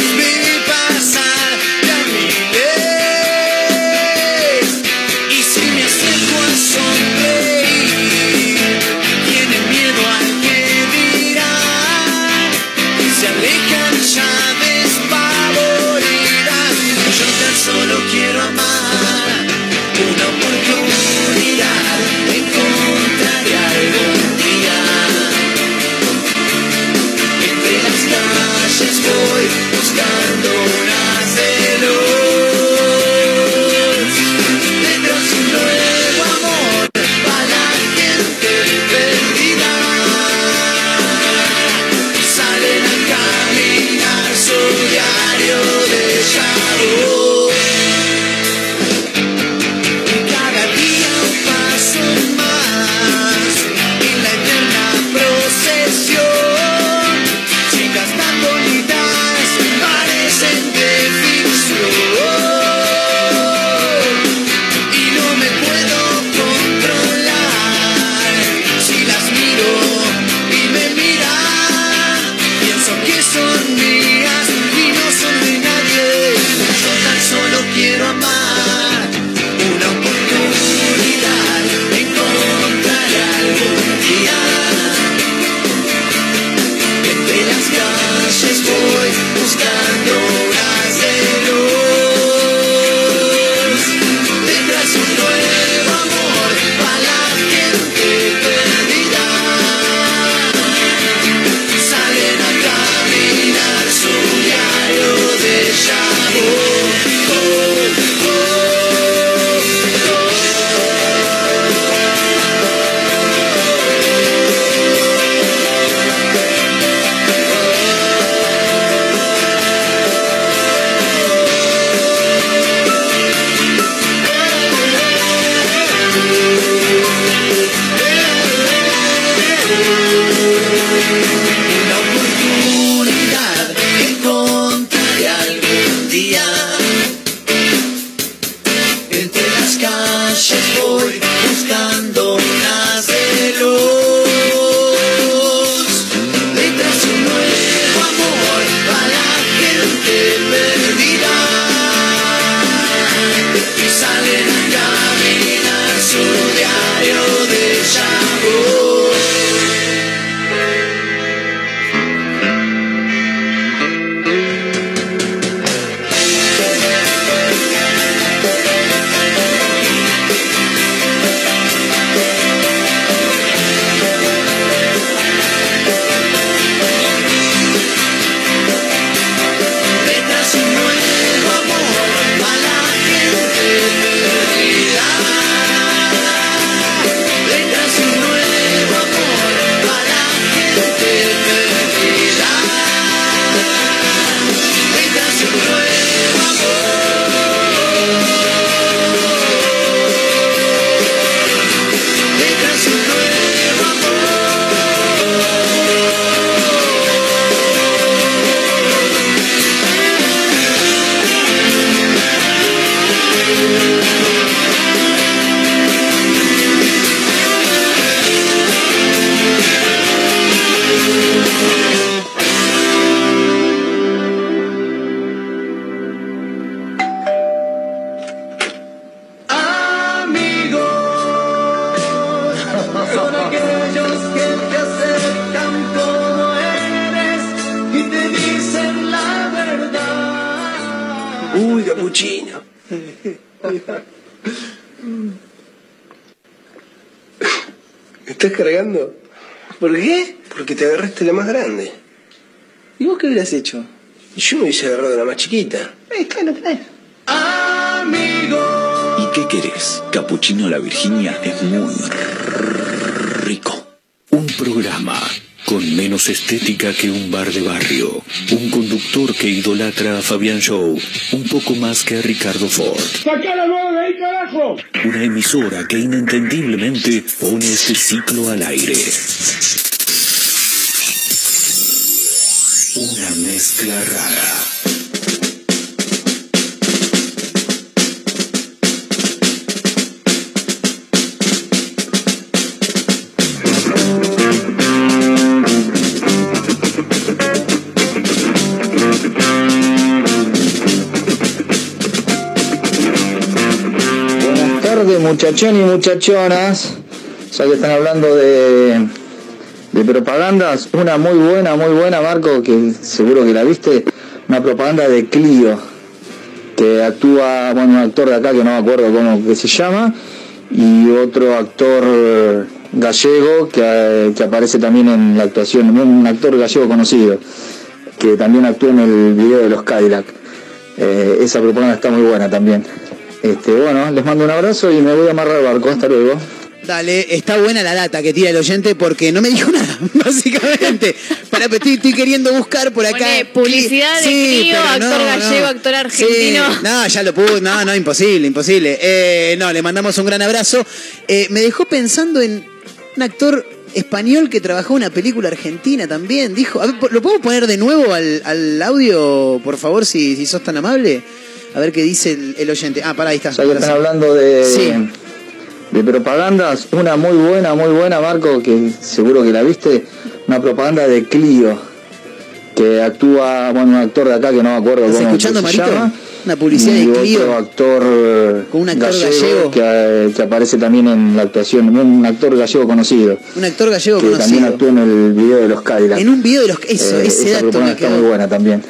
hubieras hecho? Yo me hubiese agarrado la más chiquita. Eh, claro, claro. Amigo. ¿Y qué querés? Capuchino a la Virginia es muy rico. Un programa con menos estética que un bar de barrio, un conductor que idolatra a Fabián Show, un poco más que a Ricardo Ford. ¡Sacá la mano de ahí, carajo! Una emisora que inentendiblemente pone este ciclo al aire. mezcla rara. muchachón y muchachonas, ya están hablando de de propagandas, una muy buena, muy buena, Marco, que seguro que la viste, una propaganda de Clio, que actúa, bueno, un actor de acá que no me acuerdo cómo que se llama, y otro actor gallego que, que aparece también en la actuación, un actor gallego conocido, que también actúa en el video de los Cadillac. Eh, esa propaganda está muy buena también. Este, bueno, les mando un abrazo y me voy a amarrar el barco. Hasta luego. Dale, está buena la data que tira el oyente porque no me dijo *laughs* nada, básicamente. Para, estoy, estoy queriendo buscar por acá. Pone publicidad de Sí, actor no, gallego, no. actor argentino. Sí, no, ya lo pude. No, no, imposible, imposible. Eh, no, le mandamos un gran abrazo. Eh, me dejó pensando en un actor español que trabajó en una película argentina también. Dijo, a ver, ¿lo puedo poner de nuevo al, al audio, por favor, si, si sos tan amable? A ver qué dice el, el oyente. Ah, pará, ahí está. Que Ahora están hablando de, Sí. De propagandas, una muy buena, muy buena, Marco, que seguro que la viste, una propaganda de Clio, que actúa, bueno, un actor de acá que no me acuerdo ¿Estás cómo escuchando, se Marito? llama, Una publicidad y de otro Clio. actor, Con un actor gallego. Que, eh, que aparece también en la actuación, un actor gallego conocido, Un actor gallego que también conocido. actúa en el video de los Cadillac. En un video de los. Eso, Eh, ese esa dato me está muy buena también.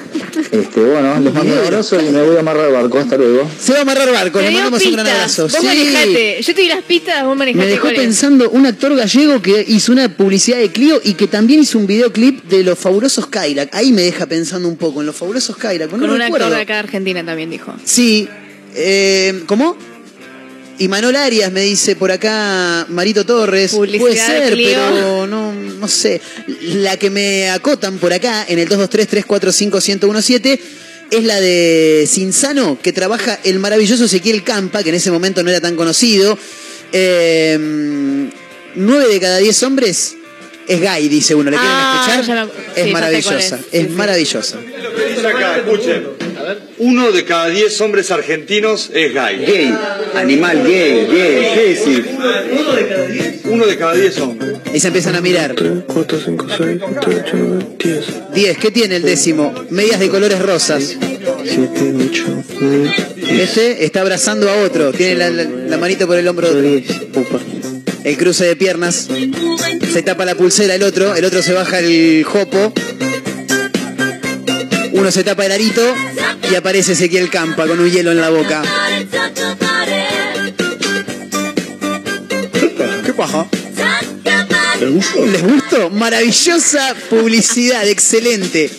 Este, bueno, les mando un abrazo y me voy a amarrar el barco. Hasta luego. Se va a amarrar barco, le mandamos un gran pistas. abrazo. Vos Sí. manejate. Yo te di las pistas, vos manejate. Me dejó pensando un actor gallego que hizo una publicidad de Clio y que también hizo un videoclip de los fabulosos Cadillac. Ahí me deja pensando un poco en los fabulosos Cadillac. No Con un recuerdo. actor de acá de Argentina también dijo. Sí. Eh, ¿Cómo? Y Manuel Arias me dice por acá Marito Torres. Publicidad Puede ser, Clio. pero no, no sé. La que me acotan por acá en el 223-345-1017 es la de Cinzano, que trabaja el maravilloso Ezequiel Campa, que en ese momento no era tan conocido. Eh, nueve de cada diez hombres es gay, dice uno. ¿Le quieren Ah, escuchar? me- es sí, maravillosa, es. es Sí, sí. maravillosa. Dice escuchen. Uno de cada diez hombres argentinos es gay. Gay, animal gay, gay, ¿qué decir? Uno de cada diez. Uno de cada diez hombres. Y se empiezan a mirar. 4, 5, 6, 7, 8, 9, 10. 10, ¿qué tiene el décimo? Medias de colores rosas. 7, 8, 9, Este está abrazando a otro, tiene la, la- la manito por el hombro. El cruce de piernas. Se tapa la pulsera el otro, el otro se baja el jopo. Uno se tapa el arito y aparece Ezequiel Campa con un hielo en la boca. ¿Qué paja? ¿Les gustó? ¿Les gustó? Maravillosa publicidad, excelente.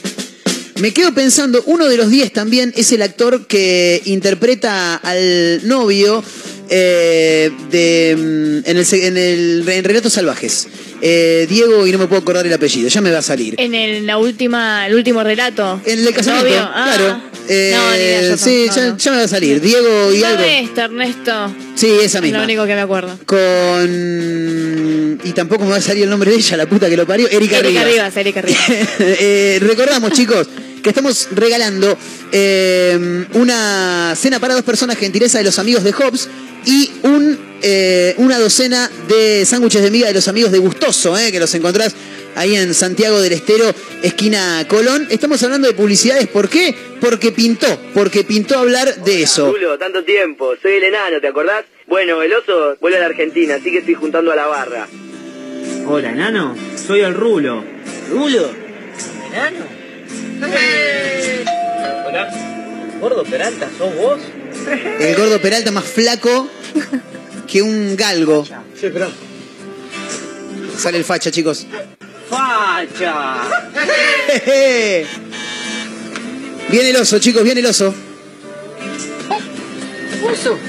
Me quedo pensando, uno de los 10 también es el actor que interpreta al novio eh, de, mm, en, el, en, el, en Relatos Salvajes. Eh, Diego, y no me puedo acordar el apellido, ya me va a salir. En el, la última, el último relato. En el casamiento. Ah. claro. Eh, no, ni idea, sí, no, ya, no. ya me va a salir. Diego y algo. Ernesto, Ernesto. Sí, esa Es misma. lo único que me acuerdo. Con. Y tampoco me va a salir el nombre de ella, la puta que lo parió. Erika, Erika Rivas. Rivas, Erika Rivas. *laughs* Eh, recordamos, chicos, que estamos regalando eh, una cena para dos personas, gentileza de los amigos de Hobbs, y un, eh, una docena de sándwiches de miga de los amigos de Gustoso, eh, que los encontrás ahí en Santiago del Estero, esquina Colón. Estamos hablando de publicidades, ¿por qué? Porque pintó, porque pintó hablar de eso. Rulo, tanto tiempo. Soy el enano, ¿te acordás? Bueno, el oso vuelve a la Argentina, así que estoy juntando a la barra. Hola, enano. Soy el Rulo. ¿Rulo? ¿Enano? Hola. Gordo Peralta, ¿sos vos? El gordo Peralta más flaco que un galgo. Sí, espera. Sale el facha, chicos. ¡Facha! *laughs* Viene el oso, chicos, viene el oso. ¡Oso!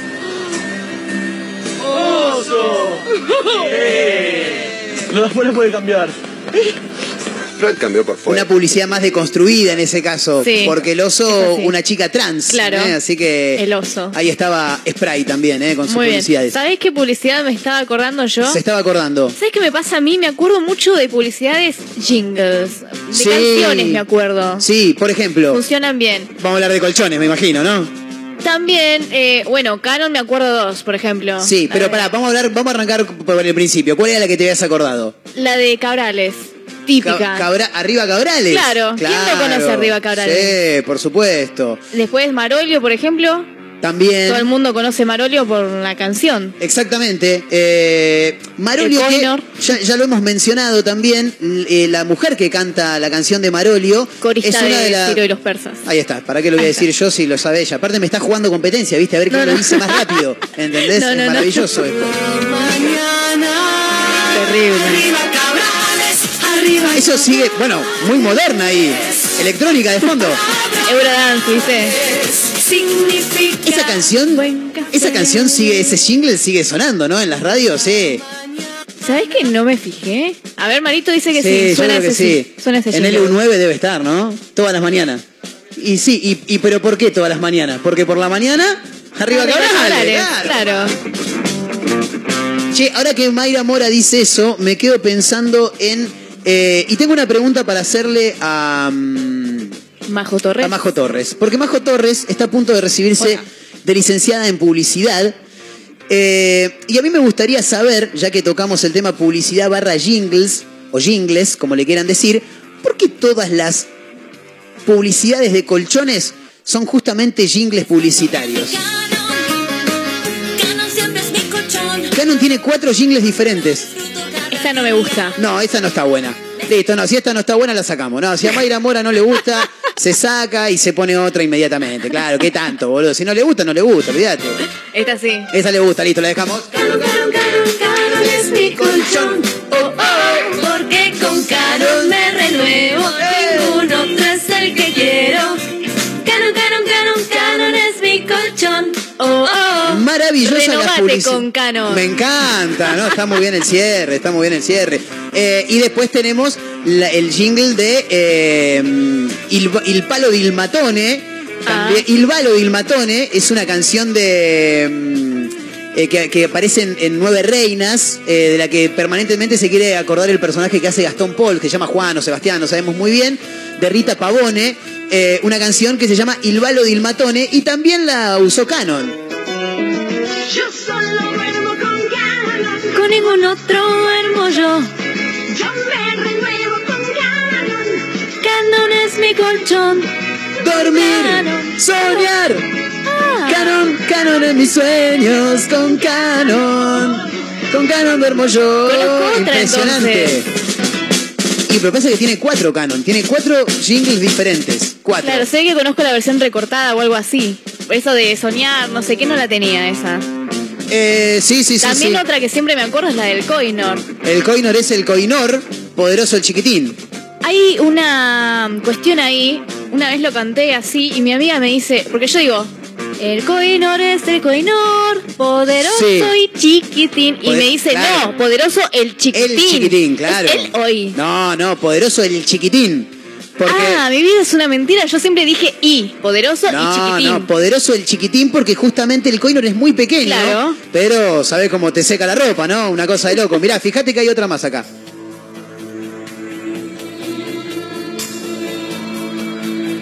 ¡Oso! No, después le puede cambiar. *laughs* Cambió por fuera. Una publicidad más deconstruida en ese caso. Sí, porque el oso, una chica trans. Claro. ¿eh? Así que. El oso. Ahí estaba Spray también, ¿eh? con sus Muy publicidades. ¿Sabés qué publicidad me estaba acordando yo? Se estaba acordando. ¿Sabes qué me pasa a mí? Me acuerdo mucho de publicidades jingles. De Sí. canciones me acuerdo. Sí, por ejemplo. Funcionan bien. Vamos a hablar de colchones, me imagino, ¿no? También, eh, bueno, Canon me acuerdo dos, por ejemplo. Sí, pero pará, vamos a hablar, vamos a arrancar por el principio. ¿Cuál era la que te habías acordado? La de Cabrales, típica. Ca- Cabra- arriba Cabrales. Claro, ¿quién no conoce Arriba Cabrales? Sí, por supuesto. Después Marolio, por ejemplo. También. Todo el mundo conoce Marolio por la canción. Exactamente. Eh, Marolio, El que ya, ya lo hemos mencionado también, eh, la mujer que canta la canción de Marolio Corista es una de, de las... Ciro y los persas. Ahí está, ¿para qué lo voy a decir yo si lo sabe ella? Aparte me está jugando competencia, ¿viste? A ver quién No, lo dice más rápido, ¿entendés? *laughs* No, es maravilloso esto. Terrible. Eso sigue, bueno, muy moderna ahí. Electrónica de fondo. Eurodance, dice. Esa canción, esa canción sigue, ese jingle sigue sonando, ¿no? En las radios, sí. ¿Sabes que no me fijé? A ver, Marito dice que sí. Sí, yo suena que sí. Suena ese En jingle. LU9 debe estar, ¿no? Todas las mañanas. Y sí, y, y pero ¿por qué todas las mañanas? Porque por la mañana, arriba Arriba Cabrales, claro. claro. Che, ahora que Mayra Mora dice eso, me quedo pensando en... eh, y tengo una pregunta para hacerle a... mm, Majo Torres. a Majo Torres. Porque Majo Torres está a punto de recibirse de licenciada en publicidad. Eh, y a mí me gustaría saber, ya que tocamos el tema publicidad barra jingles, o jingles, como le quieran decir, ¿por qué todas las publicidades de colchones son justamente jingles publicitarios? Canon tiene cuatro jingles diferentes. Esta no me gusta. No, esta no está buena. Listo, no, si esta no está buena la sacamos. No, si a Mayra Mora no le gusta, *laughs* se saca y se pone otra inmediatamente. Claro, ¿qué tanto, boludo? Si no le gusta, no le gusta, olvídate. Esta sí. Esa le gusta, listo, la dejamos. es mi colchón. Oh, oh, porque con Canon me renuevo. Maravillosa la publicidad. con Canon. Me encanta, ¿no? Está muy bien el cierre, está muy bien el cierre. Eh, y después tenemos la- el jingle de eh, Il, Il Palo del Matone. También, Il Balo del Matone es una canción de. mm, eh, que, que aparece en, en Nueve Reinas, eh, de la que permanentemente se quiere acordar el personaje que hace Gastón Paul, que se llama Juan o Sebastián, no sabemos muy bien, de Rita Pavone, eh, una canción que se llama Il Balo del Matone, y también la usó Canon. Yo solo duermo con Canon. Con ningún otro duermo yo. Yo me renuevo con Canon. Canon es mi colchón. Dormir, soñar. Canon, Canon en mis sueños, con Canon. Con Canon duermo yo. otra, Impresionante. Y pero pasa que tiene cuatro Canon, tiene cuatro jingles diferentes. Cuatro. Claro, sé que conozco la versión recortada o algo así. Eso de soñar, no sé qué, no la tenía esa. Eh, sí, sí, sí. También sí. otra que siempre me acuerdo es la del Coinor. El Coinor es el Coinor, poderoso el chiquitín. Hay una cuestión ahí, una vez lo canté así y mi amiga me dice, porque yo digo, el Coinor es el Coinor, poderoso Sí. y chiquitín. y me dice, claro. no, poderoso el chiquitín. El chiquitín, claro. Es él hoy. No, no, poderoso el chiquitín. Porque. Ah, mi vida es una mentira. Yo siempre dije I, poderoso y No, chiquitín. no, poderoso el chiquitín porque justamente el Coinor es muy pequeño. Claro. Pero sabes cómo te seca la ropa, ¿no? Una cosa de loco. Mirá, fíjate que hay otra más acá.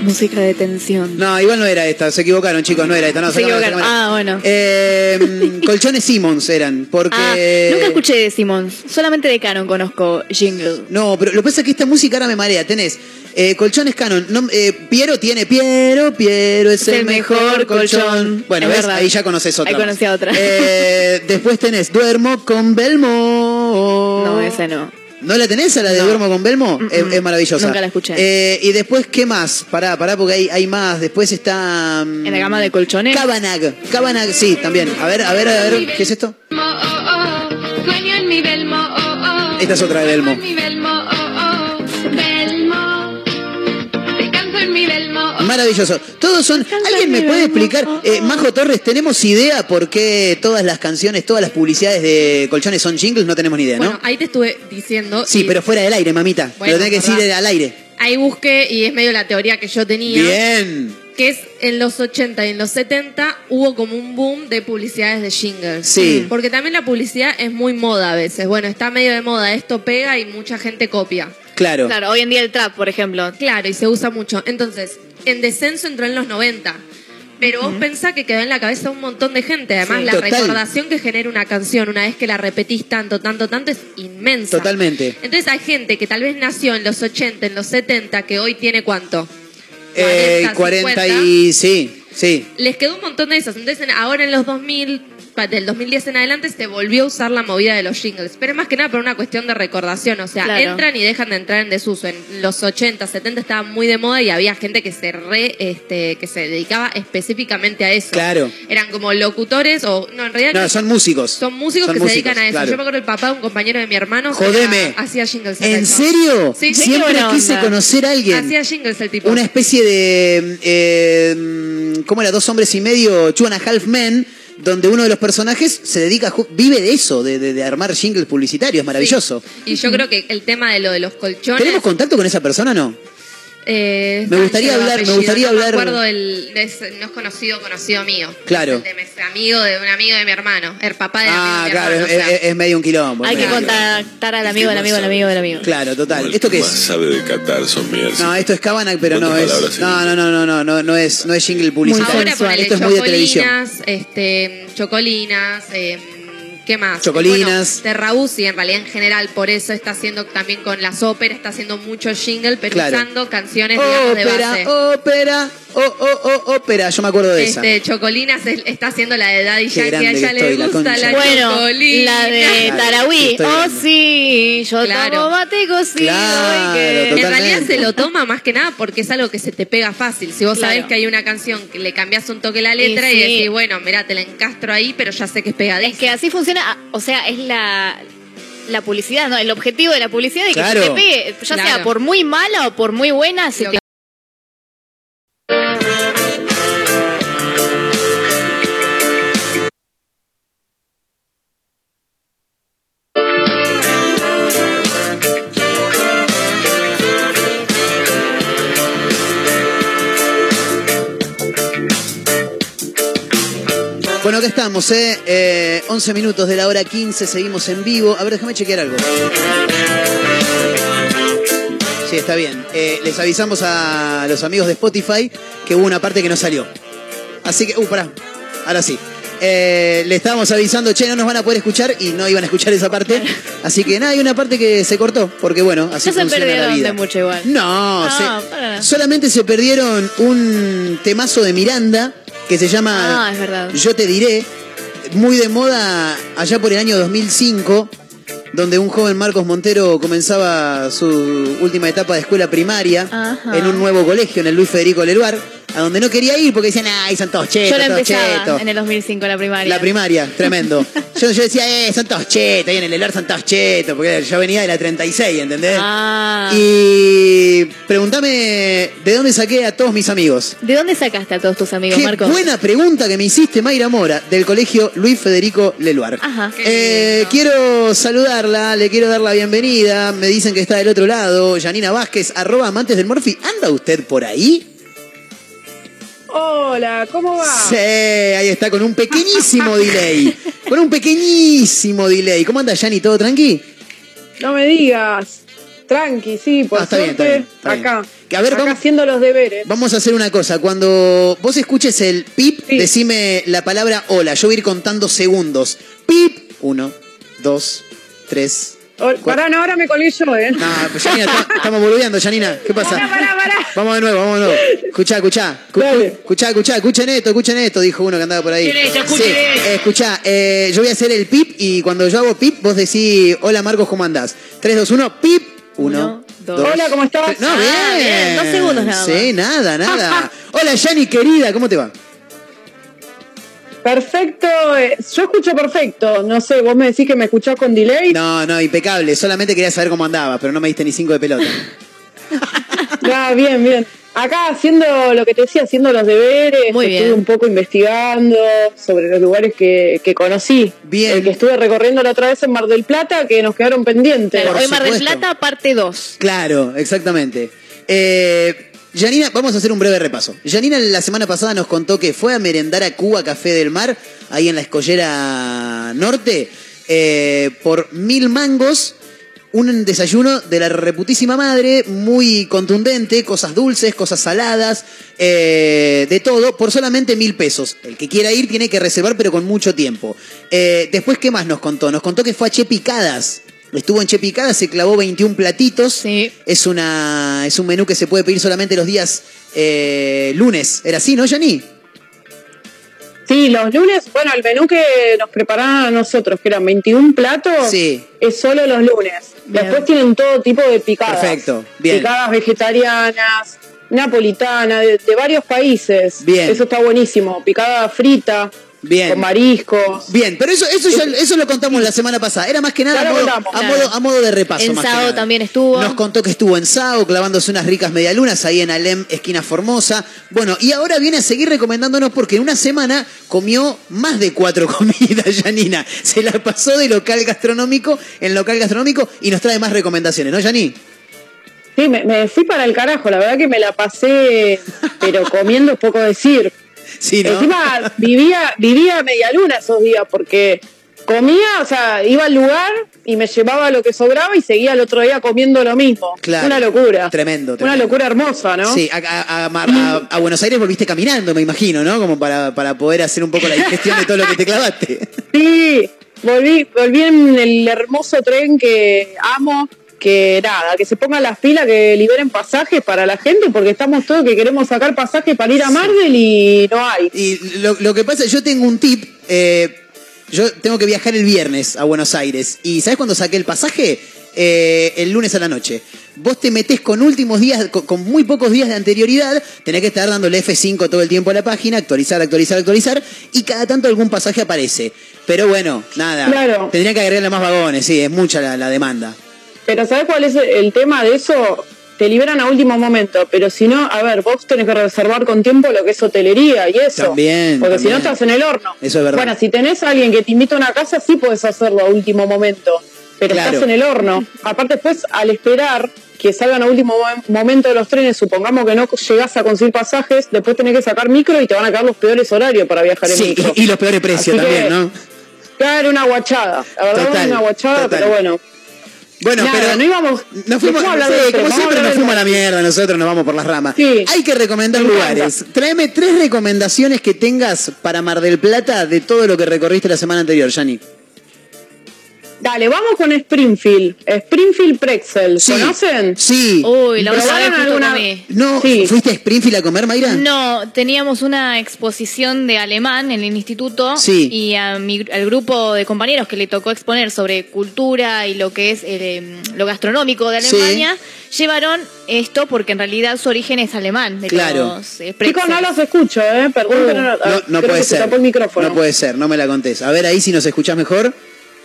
Música de tensión. No, igual no era esta, se equivocaron, chicos, no era esta, no, Se equivocaron. Ah, bueno. Eh, colchones Simmons eran, porque. Ah, nunca escuché de Simons. Solamente de Canon conozco Jingle. No, pero lo que pasa es que esta música ahora me marea. Tenés eh, colchones Canon. No, eh, Piero tiene Piero, Piero es, el, mejor colchón. Bueno, Es ¿ves? verdad. Ahí ya conoces otra. Ahí conocí a otra. Eh, después tenés Duermo con Belmo. No, esa no. ¿No la tenés a la de Duermo con Belmo? Es, es maravillosa. Nunca la escuché. Eh, y después, ¿qué más? Pará, pará, porque hay, hay más. Después está. mm, En la gama de colchones. Cabanag. Cabanag, sí, también. A ver, a ver, a ver, ¿qué es esto? Oh, oh. Esta es otra de Belmo. Maravilloso. Todos son. ¿Alguien me puede explicar? Eh, Majo Torres, ¿tenemos idea por qué todas las canciones, todas las publicidades de colchones son jingles? No tenemos ni idea, ¿no? Bueno, ahí te estuve diciendo. sí, y pero fuera del aire, mamita. Bueno, Lo tenés que decir al aire. Ahí busqué y es medio la teoría que yo tenía. Bien. Que es en los 80 y en los 70 hubo como un boom de publicidades de jingles. Sí. Porque también la publicidad es muy moda a veces. Bueno, está medio de moda, esto pega y mucha gente copia. Claro. Claro, hoy en día el trap, por ejemplo. Claro, y se usa mucho. Entonces, en descenso entró en los 90. Pero vos pensás que quedó en la cabeza un montón de gente. Además, Sí. la Total. recordación que genera una canción una vez que la repetís tanto, tanto, tanto es inmensa. Totalmente. Entonces hay gente que tal vez nació en los 80, en los 70, que hoy tiene cuánto? Eh, 40, 40 y. Sí. Sí. Les quedó un montón de esos. Entonces, en- ahora en los 2000, pa- del 2010 en adelante, se volvió a usar la movida de los jingles. Pero más que nada por una cuestión de recordación. O sea, Claro. entran y dejan de entrar en desuso. En los 80, 70 estaba muy de moda y había gente que se re, este, que se dedicaba específicamente a eso. Claro. Eran como locutores o, no, en realidad No, son músicos. son músicos Son que músicos, se dedican a eso. claro. Yo me acuerdo el papá de un compañero de mi hermano. que Jodeme. era- Hacía jingles. ¿En serio? Sí, Siempre quise conocer a alguien. Hacía jingles el tipo. Una especie de. Eh, ¿Cómo era? Dos hombres y medio, Two and a Half Men, donde uno de los personajes se dedica, ju- vive de eso, de, de- de armar jingles publicitarios. Maravilloso. Y yo creo que el tema de lo de los colchones. ¿Tenemos contacto con esa persona o no? Eh, Me gustaría hablar- me gustaría no hablar- Me acuerdo del, de ese- no es conocido, conocido mío. Claro. De- amigo de un amigo de mi hermano. El papá de Ah, amigo de mi claro, hermano. es, o sea. es- es medio un quilombo. Hay que contactar al amigo, del amigo, del amigo, del amigo. Claro, total. ¿Esto qué es? sabe de Qatar son mías. No, esto es Cabana, pero no ¿Cuántas es. No, no, no, no, no, no, no es, no es jingle publicitario. Ahora Esto es muy de televisión. chocolinas, este, chocolinas, eh, ¿qué más? Chocolinas. Bueno, Terrabusi en realidad en general, por eso está haciendo también con las óperas, está haciendo mucho jingle, pero Claro. usando canciones digamos, de base. ópera, oh, oh, oh, ópera. Yo me acuerdo de esa. Este, Chocolinas es- está haciendo la de Daddy Yankee, a ella le estoy, la gusta concha. la Bueno, chocolina. la de Tarahui. Oh, sí, yo Claro. tomo mate cocido Claro, que... En realidad se lo toma más que nada porque es algo que se te pega fácil. Si vos Claro. sabés que hay una canción que le cambias un toque la letra Y y, sí. decís, bueno, mira, te la encastro ahí, pero ya sé que es pegadiza. Es que así funciona, o sea, es la, la publicidad, ¿no? El objetivo de la publicidad de que Claro. se te pegue, ya Claro. sea por muy mala o por muy buena, se Lo te... Bueno, estamos, ¿eh? Eh, 11 minutos de la hora 15, seguimos en vivo. A ver, déjame chequear algo. Sí, está bien. Eh, les avisamos a los amigos de Spotify que hubo una parte que no salió. Así que, uh, pará. Ahora sí. Eh, le estábamos avisando, che, no nos van a poder escuchar y no iban a escuchar esa parte. *laughs* Así que nada, hay una parte que se cortó, porque bueno, así Ya se funciona la perdieron vida. de mucho igual. No, No, se- para solamente se perdieron un temazo de Miranda que se llama Ah, es verdad. Yo te diré, muy de moda allá por el año 2005, donde un joven Marcos Montero comenzaba su última etapa de escuela primaria Ajá. en un nuevo colegio, en el Luis Federico Leluar, a donde no quería ir porque decían, ay, son todos chetos, Yo la todos empezaba chetos. en el 2005, la primaria. La primaria, tremendo. *laughs* Yo, yo decía, eh, son todos chetos, ahí en el Leluar son todos chetos, porque yo venía de la 36, ¿entendés? Ah. Y pregúntame de dónde saqué a todos mis amigos. ¿De dónde sacaste a todos tus amigos, Qué Marcos? buena pregunta que me hiciste, Mayra Mora, del colegio Luis Federico Leluar. Ajá. Eh, quiero saludarla, le quiero dar la bienvenida. Me dicen que está del otro lado. Janina Vázquez, arroba amantes del Morphy. ¿Anda usted por ahí? Hola, ¿cómo va? Sí, ahí está, con un pequeñísimo delay. *laughs* Con un pequeñísimo delay. ¿Cómo anda, Jani? ¿Todo tranqui? No me digas. Tranqui, sí, por Ah, está bien, está bien, está acá. A ver, acá vamos- haciendo los deberes. Vamos a hacer una cosa. Cuando vos escuches el pip, decime la palabra hola. Yo voy a ir contando segundos. Pip. Uno, dos, tres. Pará, no, ahora me colgué yo, ¿eh? No, pues Janina, estamos boludeando, Janina. ¿Qué pasa? Pará, pará, pará. Vamos de nuevo, vamos de nuevo. Escuchá, escuchá. Cu- Escuchá, escuchá, escuchen esto, escuchen esto, dijo uno que andaba por ahí. Escuchen esto, escuchen Sí, esto. eh, escuchá, eh, yo voy a hacer el pip y cuando yo hago pip, vos decís, hola Marcos, ¿cómo andás? 3, 2, 1, pip. Uno, dos. Hola, ¿cómo estás? No, Ah, bien. bien, dos segundos nada Sí, nada, nada. *laughs* hola, Yani, querida, ¿cómo te va? Perfecto, eh, yo escucho perfecto. No sé, vos me decís que me escuchás con delay. No, no, impecable. Solamente quería saber cómo andabas, pero no me diste ni cinco de pelota. *laughs* Ah, bien, bien. Acá haciendo lo que te decía, haciendo los deberes, Muy estuve bien. un poco investigando sobre los lugares que, que conocí. Bien. El que estuve recorriendo la otra vez en Mar del Plata, que nos quedaron pendientes. Claro, hoy Mar del. Plata, parte 2. Claro, exactamente. Eh, Janina, vamos a hacer un breve repaso. Janina la semana pasada nos contó que fue a merendar a Cuba Café del Mar, ahí en la Escollera Norte, eh, por mil mangos. Un desayuno de la reputísima madre, muy contundente, cosas dulces, cosas saladas, eh, de todo, por solamente mil pesos. El que quiera ir tiene que reservar, pero con mucho tiempo. Eh, después, ¿qué más nos contó? Nos contó que fue a Che Picadas. Estuvo en Che Picadas, se clavó 21 platitos. Es, una, es un menú que se puede pedir solamente los días eh, lunes. ¿Era así, no, Jani? Sí, los lunes, bueno, el menú que nos prepararon a nosotros, que eran 21 platos, Sí. es solo los lunes. Bien. Después tienen todo tipo de picadas. Perfecto, bien. Picadas vegetarianas, napolitana, de, de varios países. Bien. Eso está buenísimo. Picada frita, Bien. con mariscos. Bien, pero eso, eso, ya- eso lo contamos la semana pasada. Era más que nada a modo, contamos, a modo- a modo de repaso. En más que Sao nada. también estuvo. Nos contó que estuvo en Sao clavándose unas ricas medialunas ahí en Alem, esquina Formosa. Bueno, y ahora viene a seguir recomendándonos porque en una semana comió más de cuatro *laughs* comidas, Janina. Se la pasó de local gastronómico en local gastronómico y nos trae más recomendaciones, ¿no, Yani? Sí, me, me fui para el carajo. La verdad que me la pasé, pero comiendo es poco decir. *laughs* Sí, ¿no? Encima vivía, vivía media luna esos días porque comía, o sea, iba al lugar y me llevaba lo que sobraba y seguía el otro día comiendo lo mismo. Claro. Una locura. Tremendo, Una tremendo. locura hermosa, ¿no? Sí, a- a Buenos Aires volviste caminando, me imagino, ¿no? Como para, para poder hacer un poco la digestión de todo lo que te clavaste. *laughs* Sí, volví, volví en el hermoso tren que amo, que nada, que se pongan las pilas, que liberen pasajes para la gente, porque estamos todos que queremos sacar pasajes para ir a Marvel y no hay. Y lo, lo que pasa, yo tengo un tip. eh, yo tengo que viajar el viernes a Buenos Aires. ¿Y sabes cuándo saqué el pasaje? Eh, el lunes a la noche. Vos te metés con últimos días, con, con muy pocos días de anterioridad, tenés que estar dándole F5 todo el tiempo a la página, actualizar, actualizar, actualizar, y cada tanto algún pasaje aparece. Pero bueno, nada. Claro. Tendría que agregarle más vagones, sí, es mucha la, la demanda. Pero ¿sabes cuál es el tema de eso? Te liberan a último momento, pero si no, a ver, vos tenés que reservar con tiempo lo que es hotelería y eso. También, Porque si no estás en el horno. Eso es verdad. Bueno, si tenés a alguien que te invita a una casa, sí puedes hacerlo a último momento. Pero Claro. estás en el horno. Aparte, después, al esperar que salgan a último mo- momento de los trenes, supongamos que no llegás a conseguir pasajes, después tenés que sacar micro y te van a quedar los peores horarios para viajar en Sí, micro. y, y los peores precios Así que- también, ¿no? Claro, una guachada. La verdad, Total, una guachada, total. pero bueno. Bueno, Nada, pero no íbamos. Nos fuimos, de como siempre nos fuimos a la mierda, nosotros nos vamos por las ramas. Sí. Hay que recomendar lugares. Tráeme tres recomendaciones que tengas para Mar del Plata de todo lo que recorriste la semana anterior, Yani. Dale, vamos con Springfield. Springfield Pretzel. Sí. ¿Conocen? Sí. Uy, la vez ¿Probaron alguna- comí. No, Sí. ¿fuiste a Springfield a comer, Mayra? No, teníamos una exposición de alemán en el instituto Sí. y a mi- al grupo de compañeros que le tocó exponer sobre cultura y lo que es eh, lo gastronómico de Sí. Alemania, llevaron esto porque en realidad su origen es alemán. De Claro. los, eh, Chicos, no los escucho, ¿eh? Perdón, pero no, No, no creo puede se ser. tapó el micrófono. No puede ser, no me la contés. A ver ahí si nos escuchás mejor.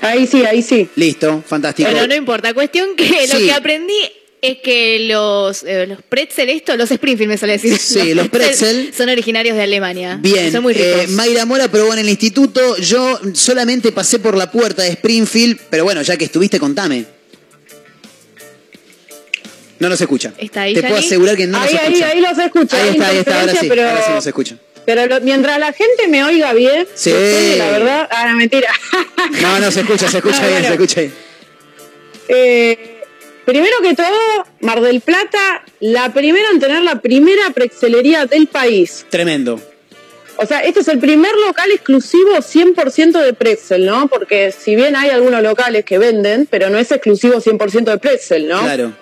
Ahí sí, ahí sí. Listo, fantástico. Bueno, no importa. Cuestión que lo Sí. que aprendí es que los, eh, los pretzel, esto, los Springfield me suele decir. Sí, los *laughs* pretzel. Son originarios de Alemania. Bien, Son muy ricos. eh, Mayra Mora probó en el instituto. Yo solamente pasé por la puerta de Springfield, pero bueno, ya que estuviste, contame. No nos escucha. ¿Está ahí, Te puedo asegurar que no ahí, nos ahí, escucha. ahí los escucho. Ahí está, ahí está, ahora sí, pero, ahora sí nos escucha. Pero lo- mientras la gente me oiga bien, Sí. la verdad, ah, no, mentira. *laughs* No, no, se escucha, se escucha *laughs* No, bien, bueno. se escucha bien. Eh, primero que todo, Mar del Plata, la primera en tener la primera prexelería del país. Tremendo. O sea, este es el primer local exclusivo 100% de pretzel, ¿no? Porque si bien hay algunos locales que venden, pero no es exclusivo 100% de pretzel, ¿no? Claro.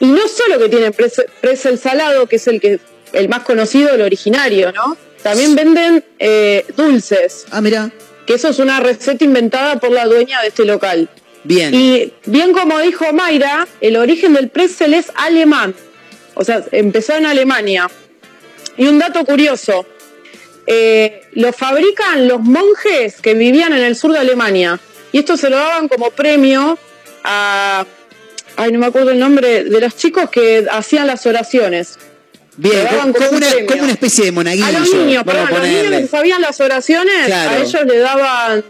Y no solo que tienen pretzel, pretzel salado, que es el que el más conocido, el originario, ¿no? También venden eh, dulces. Ah, mira. Que eso es una receta inventada por la dueña de este local. Bien. Y bien como dijo Mayra, el origen del pretzel es alemán. O sea, empezó en Alemania. Y un dato curioso, eh, lo fabrican los monjes que vivían en el sur de Alemania. Y esto se lo daban como premio a... Ay, no me acuerdo el nombre de los chicos que hacían las oraciones. Bien, como, como un una, como una especie de monaguillo. A los niños, perdón, a los niños que sabían las oraciones, Claro. a ellos le daban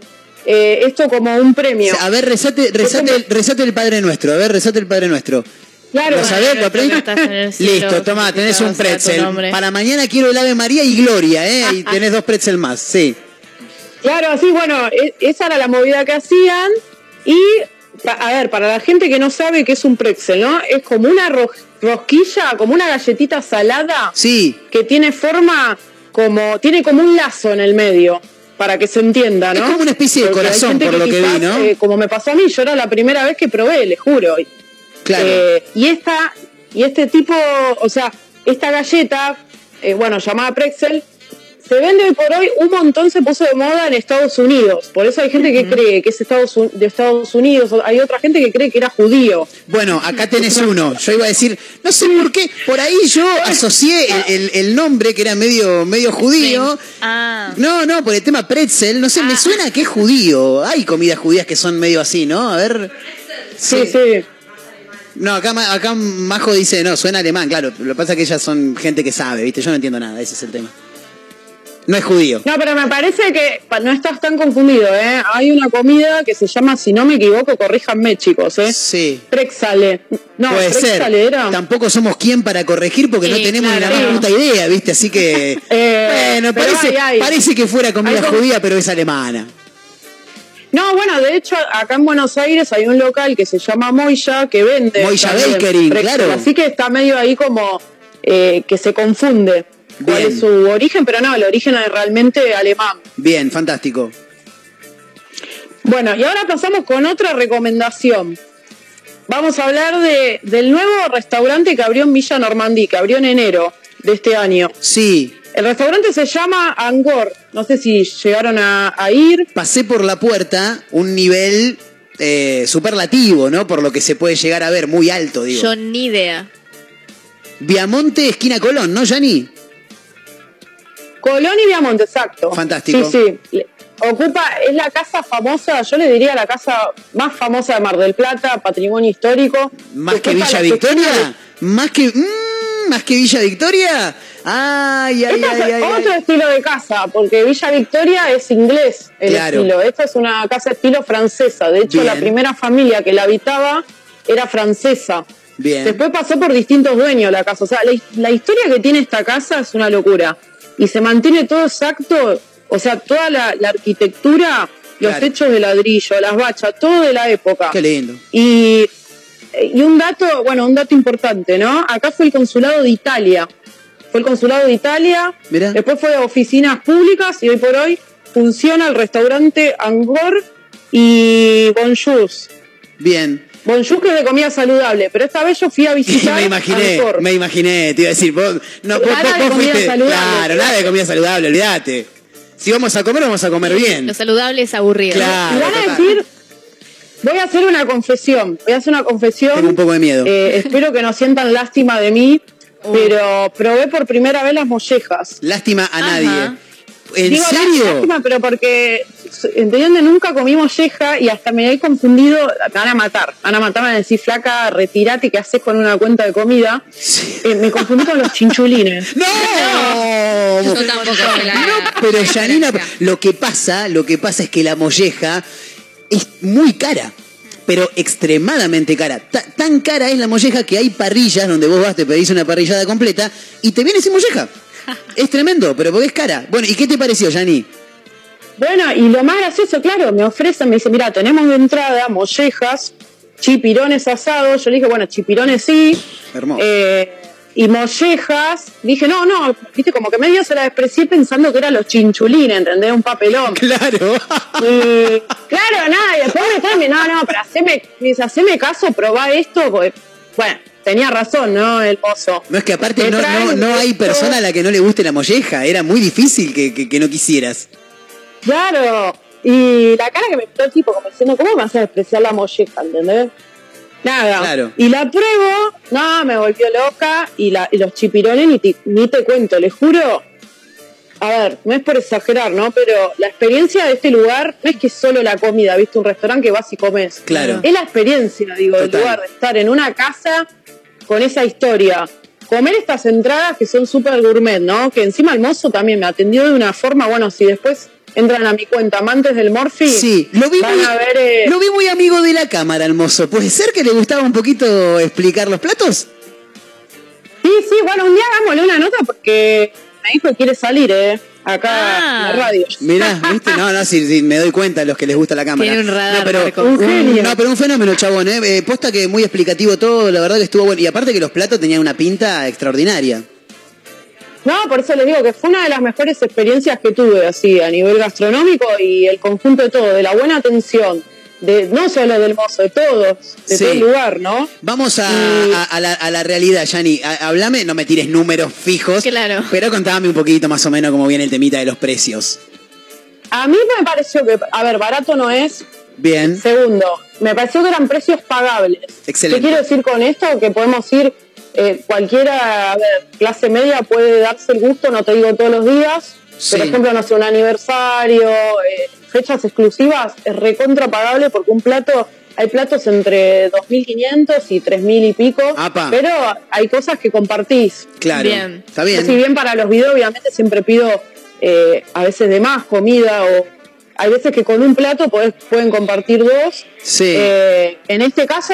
eh, esto como un premio. A ver, rezate, rezate, rezate el Padre Nuestro. A ver, rezate el Padre Nuestro. Claro. ¿Lo sabés? ¿Lo el Listo, toma, tenés un pretzel. Para mañana quiero el Ave María y Gloria, ¿eh? Y *laughs* tenés dos pretzel más, sí. Claro, así, bueno, e- esa era la movida que hacían. Y, a ver, para la gente que no sabe qué es un pretzel, ¿no? Es como una ro- rosquilla, como una galletita salada Sí. que tiene forma como, tiene como un lazo en el medio, para que se entienda, ¿no? Es como una especie de Porque corazón, por lo que vi, ¿no? eh, como me pasó a mí, yo era la primera vez que probé, les juro. Claro. Eh, y esta, y este tipo, o sea, esta galleta, eh, bueno, llamada pretzel, se vende hoy por hoy, un montón se puso de moda en Estados Unidos. Por eso hay gente que cree que es Estados, de Estados Unidos, hay otra gente que cree que era judío. Bueno, acá tenés uno. Yo iba a decir, no sé por qué, por ahí yo asocié el, el- el nombre que era medio, medio judío. Ah. No, no, por el tema pretzel, no sé, me suena que es judío. Hay comidas judías que son medio así, ¿no? A ver. Sí, sí. No, acá, acá Majo dice, no, suena alemán, claro. Lo que pasa es que ellas son gente que sabe, ¿viste? Yo no entiendo nada, ese es el tema. No es judío. No, pero me parece que no estás tan confundido, ¿eh? Hay una comida que se llama, si no me equivoco, corríjanme, chicos, ¿eh? Sí. Prexale. No, Puede ser. Prexale era. Tampoco somos quien para corregir porque no tenemos ni la más puta idea, ¿viste? Así que. *laughs* Eh, bueno, parece, hay, hay. parece que fuera comida Hay judía, pero es alemana. No, bueno, de hecho, acá en Buenos Aires hay un local que se llama Moya que vende. Moya Prexel. claro. Así que está medio ahí como eh, que se confunde cuál Bien. es su origen, pero no, el origen es realmente alemán. Bien, fantástico. Bueno, y ahora pasamos con otra recomendación. Vamos a hablar de, del nuevo restaurante que abrió en Villa Normandí, que abrió en enero de este año. Sí. El restaurante se llama Angor. No sé si llegaron a, a ir. Pasé por la puerta un nivel eh, superlativo, ¿no? Por lo que se puede llegar a ver, muy alto, digo. Yo ni idea. Viamonte, esquina Colón, ¿no, Yani? Colón y Viamonte, exacto. Fantástico. Sí, sí. Ocupa, es la casa famosa, yo le diría la casa más famosa de Mar del Plata, patrimonio histórico. ¿Más que Villa Victoria? ¿Más que, mm, ¿Más que Villa Victoria? Ay, ay, ay, es ay, ay. otro estilo de casa, porque Villa Victoria es inglés el Claro. estilo. Esta es una casa estilo francesa. De hecho, Bien. la primera familia que la habitaba era francesa. Bien. Después pasó por distintos dueños la casa. O sea, la, la historia que tiene esta casa es una locura. Y se mantiene todo exacto. O sea, toda la, la arquitectura, los Claro. techos de ladrillo, las bachas, todo de la época. Qué lindo. Y, y un dato, bueno, un dato importante, ¿no? Acá fue el consulado de Italia. Fue el consulado de Italia, Mirá. después fue a oficinas públicas y hoy por hoy funciona el restaurante Angor y Bonjour. Bien. Bonjour que es de comida saludable, pero esta vez yo fui a *laughs* visitar me imaginé, me imaginé, te iba a decir, vos, no, vos, Nada vos- de comida fuiste, saludable, claro, nada de comida saludable, olvídate. Si vamos a comer, vamos a comer bien. Lo saludable es aburrido. Claro. Y van a decir, voy a hacer una confesión, voy a hacer una confesión. Tengo un poco de miedo. Eh, espero que no sientan lástima de mí, *laughs* pero probé por primera vez las mollejas. Lástima a Ajá. nadie. ¿En Digo, serio? lástima, pero porque, ¿entienden? Nunca comí molleja y hasta me he confundido, me van a matar, van a matar, van a decir, flaca, retirate, ¿qué haces con una cuenta de comida? Eh, me confundí con los chinchulines. *laughs* ¡No! Yo tampoco sé la Pero Janina, lo que pasa, lo que pasa es que la molleja es muy cara, pero extremadamente cara. Ta- tan cara es la molleja que hay parrillas donde vos vas, te pedís una parrillada completa y te viene sin molleja. Es tremendo, pero porque es cara. Bueno, ¿y qué te pareció, Yani? Bueno, y lo más gracioso, claro, me ofrecen, me dice, mira, tenemos de entrada mollejas, chipirones asados. Yo le dije, bueno, chipirones sí. Hermoso. Eh, y mollejas, dije, no, no, viste, como que medio se la desprecié pensando que eran los chinchulines, ¿entendés? Un papelón. Claro. Y, claro, nada, y después me estaba no, no, pero haceme, haceme caso, probá esto, porque, bueno, tenía razón, ¿no? El mozo. No es que aparte Te no, no, no hay persona a la que no le guste la molleja. Era muy difícil que, que- que no quisieras. Claro, y la cara que me puso el tipo, como diciendo, ¿cómo me vas a despreciar la molleja, ¿entendés? Nada. Claro. Y la pruebo, no, me volvió loca, y, la, y los chipirones ni te, ni te cuento, les juro. A ver, no es por exagerar, ¿no? Pero la experiencia de este lugar no es que solo la comida, ¿viste? Un restaurante que vas y comes. Claro. Es la experiencia, digo, del Total. lugar, de estar en una casa con esa historia. Comer estas entradas que son súper gourmet, ¿no? Que encima el mozo también me atendió de una forma, bueno, si después entran a mi cuenta amantes del Morphy, Sí, lo vi, van muy, a ver... eh, lo vi muy amigo de la cámara, el mozo. ¿Puede ser que le gustaba un poquito explicar los platos? Sí, sí, bueno, un día hagámosle una nota porque me dijo que quiere salir, ¿eh? Acá Ah. en la radio. Mirá, *laughs* ¿viste? No, no, sí, sí, me doy cuenta a los que les gusta la cámara. Tiene un radar, no, pero. Un genio. no, pero un fenómeno, chabón, ¿eh? Eh, Posta que muy explicativo todo, la verdad que estuvo bueno. Y aparte que los platos tenían una pinta extraordinaria. No, por eso les digo que fue una de las mejores experiencias que tuve, así, a nivel gastronómico y el conjunto de todo, de la buena atención, de no solo del mozo, de todos, de Sí. todo el lugar, ¿no? Vamos a, Y- a- a la, a la realidad, Yani. Hablame, no me tires números fijos. Claro. Pero contame un poquito más o menos cómo viene el temita de los precios. A mí me pareció que, a ver, barato no es. Bien. Segundo, me pareció que eran precios pagables. Excelente. ¿Qué quiero decir con esto? Que podemos ir, eh, cualquiera, a ver, clase media puede darse el gusto, no te digo todos los días. Sí. Por ejemplo, no sé, un aniversario, eh, fechas exclusivas, es recontra pagable porque un plato, hay platos entre 2.500 y 3.000 y pico, Apa. pero hay cosas que compartís. Claro. Bien. Está bien. Si bien para los videos, obviamente, siempre pido eh, a veces de más comida o hay veces que con un plato podés- pueden compartir dos. Sí. Eh, en este caso,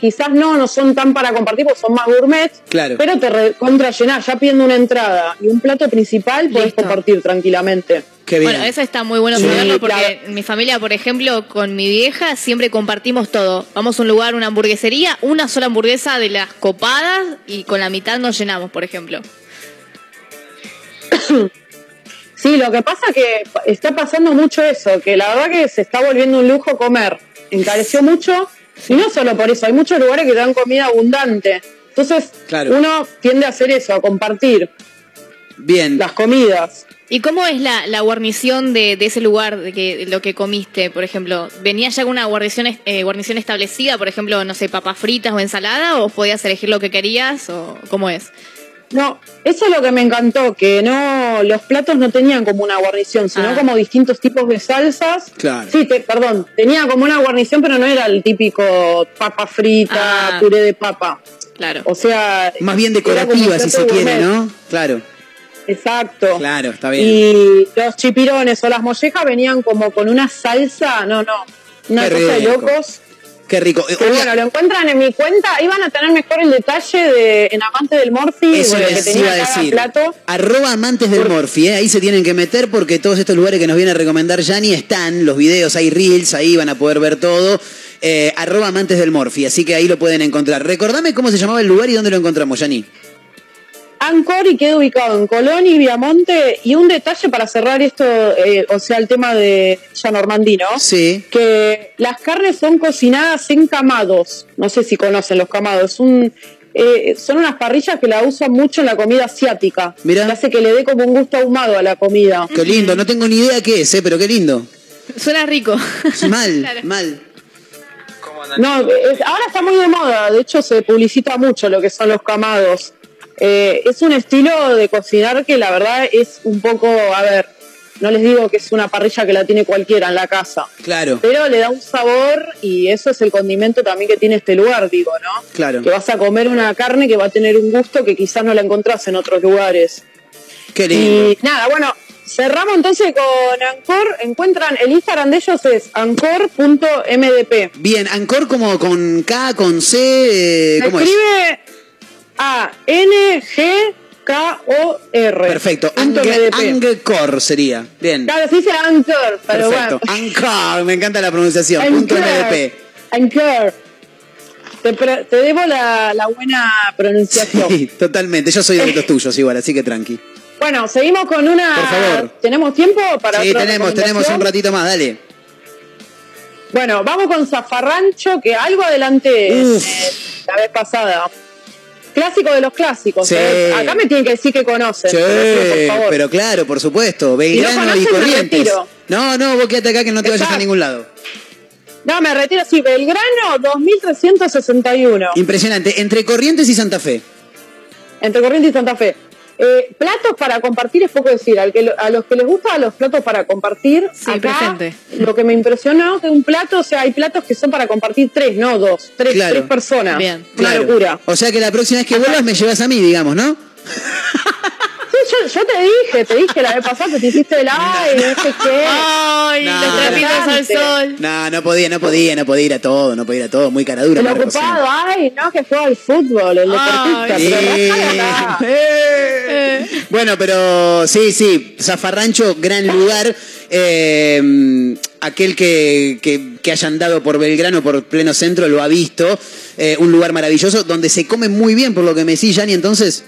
quizás no, no son tan para compartir porque son más gourmet, Claro. pero te contra llenás, ya pidiendo una entrada y un plato principal, podés Listo. compartir tranquilamente. Qué bien. Bueno, eso está muy bueno Sí, saberlo porque la- mi familia, por ejemplo, con mi vieja siempre compartimos todo. Vamos a un lugar, una hamburguesería, una sola hamburguesa de las copadas y con la mitad nos llenamos, por ejemplo. *coughs* Sí, lo que pasa que está pasando mucho eso, que la verdad que se está volviendo un lujo comer. Encareció mucho y no solo por eso, hay muchos lugares que dan comida abundante. Entonces, Claro. uno tiende a hacer eso, a compartir Bien. las comidas. ¿Y cómo es la, la guarnición de, de ese lugar, de, que, de lo que comiste, por ejemplo? ¿Venía ya con una guarnición, eh, guarnición establecida, por ejemplo, no sé, papas fritas o ensalada, o podías elegir lo que querías, o cómo es? No, eso es lo que me encantó, que no los platos no tenían como una guarnición, sino Ah. como distintos tipos de salsas. Claro. Sí, te- perdón, tenía como una guarnición, pero no era el típico papa frita, Ah. puré de papa. Claro. O sea, Más bien decorativa, si se quiere. ¿no? Claro. Exacto. Claro, está bien. Y los chipirones o las mollejas venían como con una salsa, no, no, una Qué cosa de locos. Qué rico. Bueno, lo encuentran en mi cuenta, iban a tener mejor el detalle de en Amante del Morphy, Eso les iba a decir. plato. Arroba amantes del Morphy, ¿eh? ahí se tienen que meter porque todos estos lugares que nos viene a recomendar Yani están, los videos, hay reels, ahí van a poder ver todo. Eh, arroba amantes del Morphy, así que ahí lo pueden encontrar. Recordame cómo se llamaba el lugar y dónde lo encontramos, Yani. Ancor y queda ubicado en Colón y Viamonte. Y un detalle para cerrar esto, eh, o sea, el tema de Villa Normandino. Sí. Que las carnes son cocinadas en camados. No sé si conocen los camados. Un, eh, son unas parrillas que la usan mucho en la comida asiática. Mirá. Que hace que le dé como un gusto ahumado a la comida. Qué lindo, no tengo ni idea qué es, ¿eh? pero qué lindo. Suena rico. Mal, *laughs* Claro. mal. No, es- ahora está muy de moda. De hecho, se publicita mucho lo que son los camados. Eh, es un estilo de cocinar que la verdad es un poco, a ver, no les digo que es una parrilla que la tiene cualquiera en la casa, Claro, pero le da un sabor y eso es el condimento también que tiene este lugar, digo, ¿no? claro. Que vas a comer una carne que va a tener un gusto que quizás no la encontrás en otros lugares. Qué lindo. Y nada, bueno, cerramos entonces con Ancor. Encuentran, el Instagram de ellos es ancor.mdp. Bien, Ancor como con K, con C, eh, escribe N G K O R. Perfecto. Angkor sería. Bien. Claro, se dice Anchor, pero Perfecto. bueno. Ancor, me encanta la pronunciación. Punto. MDP. Anchor. Te, te debo la, la buena pronunciación. Sí, totalmente. Yo soy de *laughs* los tuyos igual, así que tranqui. Bueno, seguimos con una. Por favor. ¿Tenemos tiempo para Sí, otra tenemos, tenemos un ratito más, dale. Bueno, vamos con Zafarrancho, que algo adelante eh, la vez pasada. Clásico de los clásicos. Sí. ¿eh? Acá me tienen que decir que conocen. Sí, por favor. pero claro, por supuesto. Belgrano y me Corrientes. No, no, vos quédate acá que no te vayas a Exacto. ningún lado. No, me retiro, sí, Belgrano 2361. Impresionante. Entre Corrientes y Santa Fe. Entre Corrientes y Santa Fe. Eh, platos para compartir es poco decir. Al que lo- a los que les gusta los platos para compartir, Sí, acá, presente. lo que me impresionó que un plato, o sea, hay platos que son para compartir tres, no dos, tres, Claro. tres personas. Bien. Una Claro. locura. O sea que la próxima vez que vuelvas me llevas a mí, digamos, ¿no? *laughs* Sí, yo, yo te dije, te dije la vez pasada que te hiciste el ay, no sé qué. Ay, No, los trapitos al sol. No, no podía, no podía, no podía ir a todo, no podía ir a todo. Muy cara dura. El Marcos, ocupado, ay, no, que juega al fútbol, el deportista. Sí. pero acá. Eh. Bueno, pero sí, sí, Zafarrancho, gran lugar. Eh, aquel que, que, que haya andado por Belgrano, por pleno centro, lo ha visto. Eh, un lugar maravilloso donde se come muy bien, por lo que me decís, Yani. Entonces,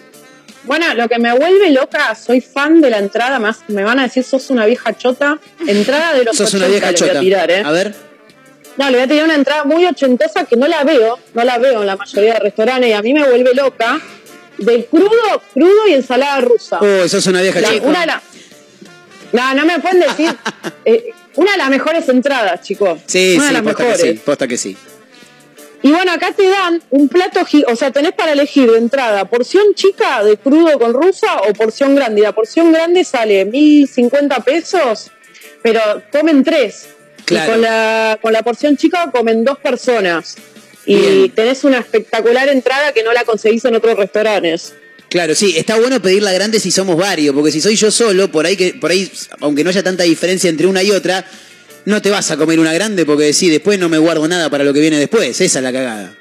Bueno, lo que me vuelve loca, soy fan de la entrada, más me van a decir sos una vieja chota. Entrada de los sos una 80 vieja le voy chota. a tirar, ¿eh? A ver. No, le voy a tirar una entrada muy ochentosa que no la veo, no la veo en la mayoría de restaurantes y a mí me vuelve loca. Del crudo, crudo y ensalada rusa. Oh, eso es una vieja La- chica. una de la- No, no me pueden decir. *laughs* eh, una de las mejores entradas, chicos. Sí, una sí, de las posta que mejores. sí, posta que sí. Y bueno, acá te dan un plato, o sea, tenés para elegir de entrada porción chica de crudo con rusa o porción grande. Y la porción grande sale 1050 pesos, pero comen tres. Claro. Y con la, con la porción chica comen dos personas. Y Bien. tenés una espectacular entrada que no la conseguís en otros restaurantes. Claro, sí, está bueno pedirla grande si somos varios, porque si soy yo solo, por ahí que, por ahí, aunque no haya tanta diferencia entre una y otra, no te vas a comer una grande porque sí, después no me guardo nada para lo que viene después. Esa es la cagada.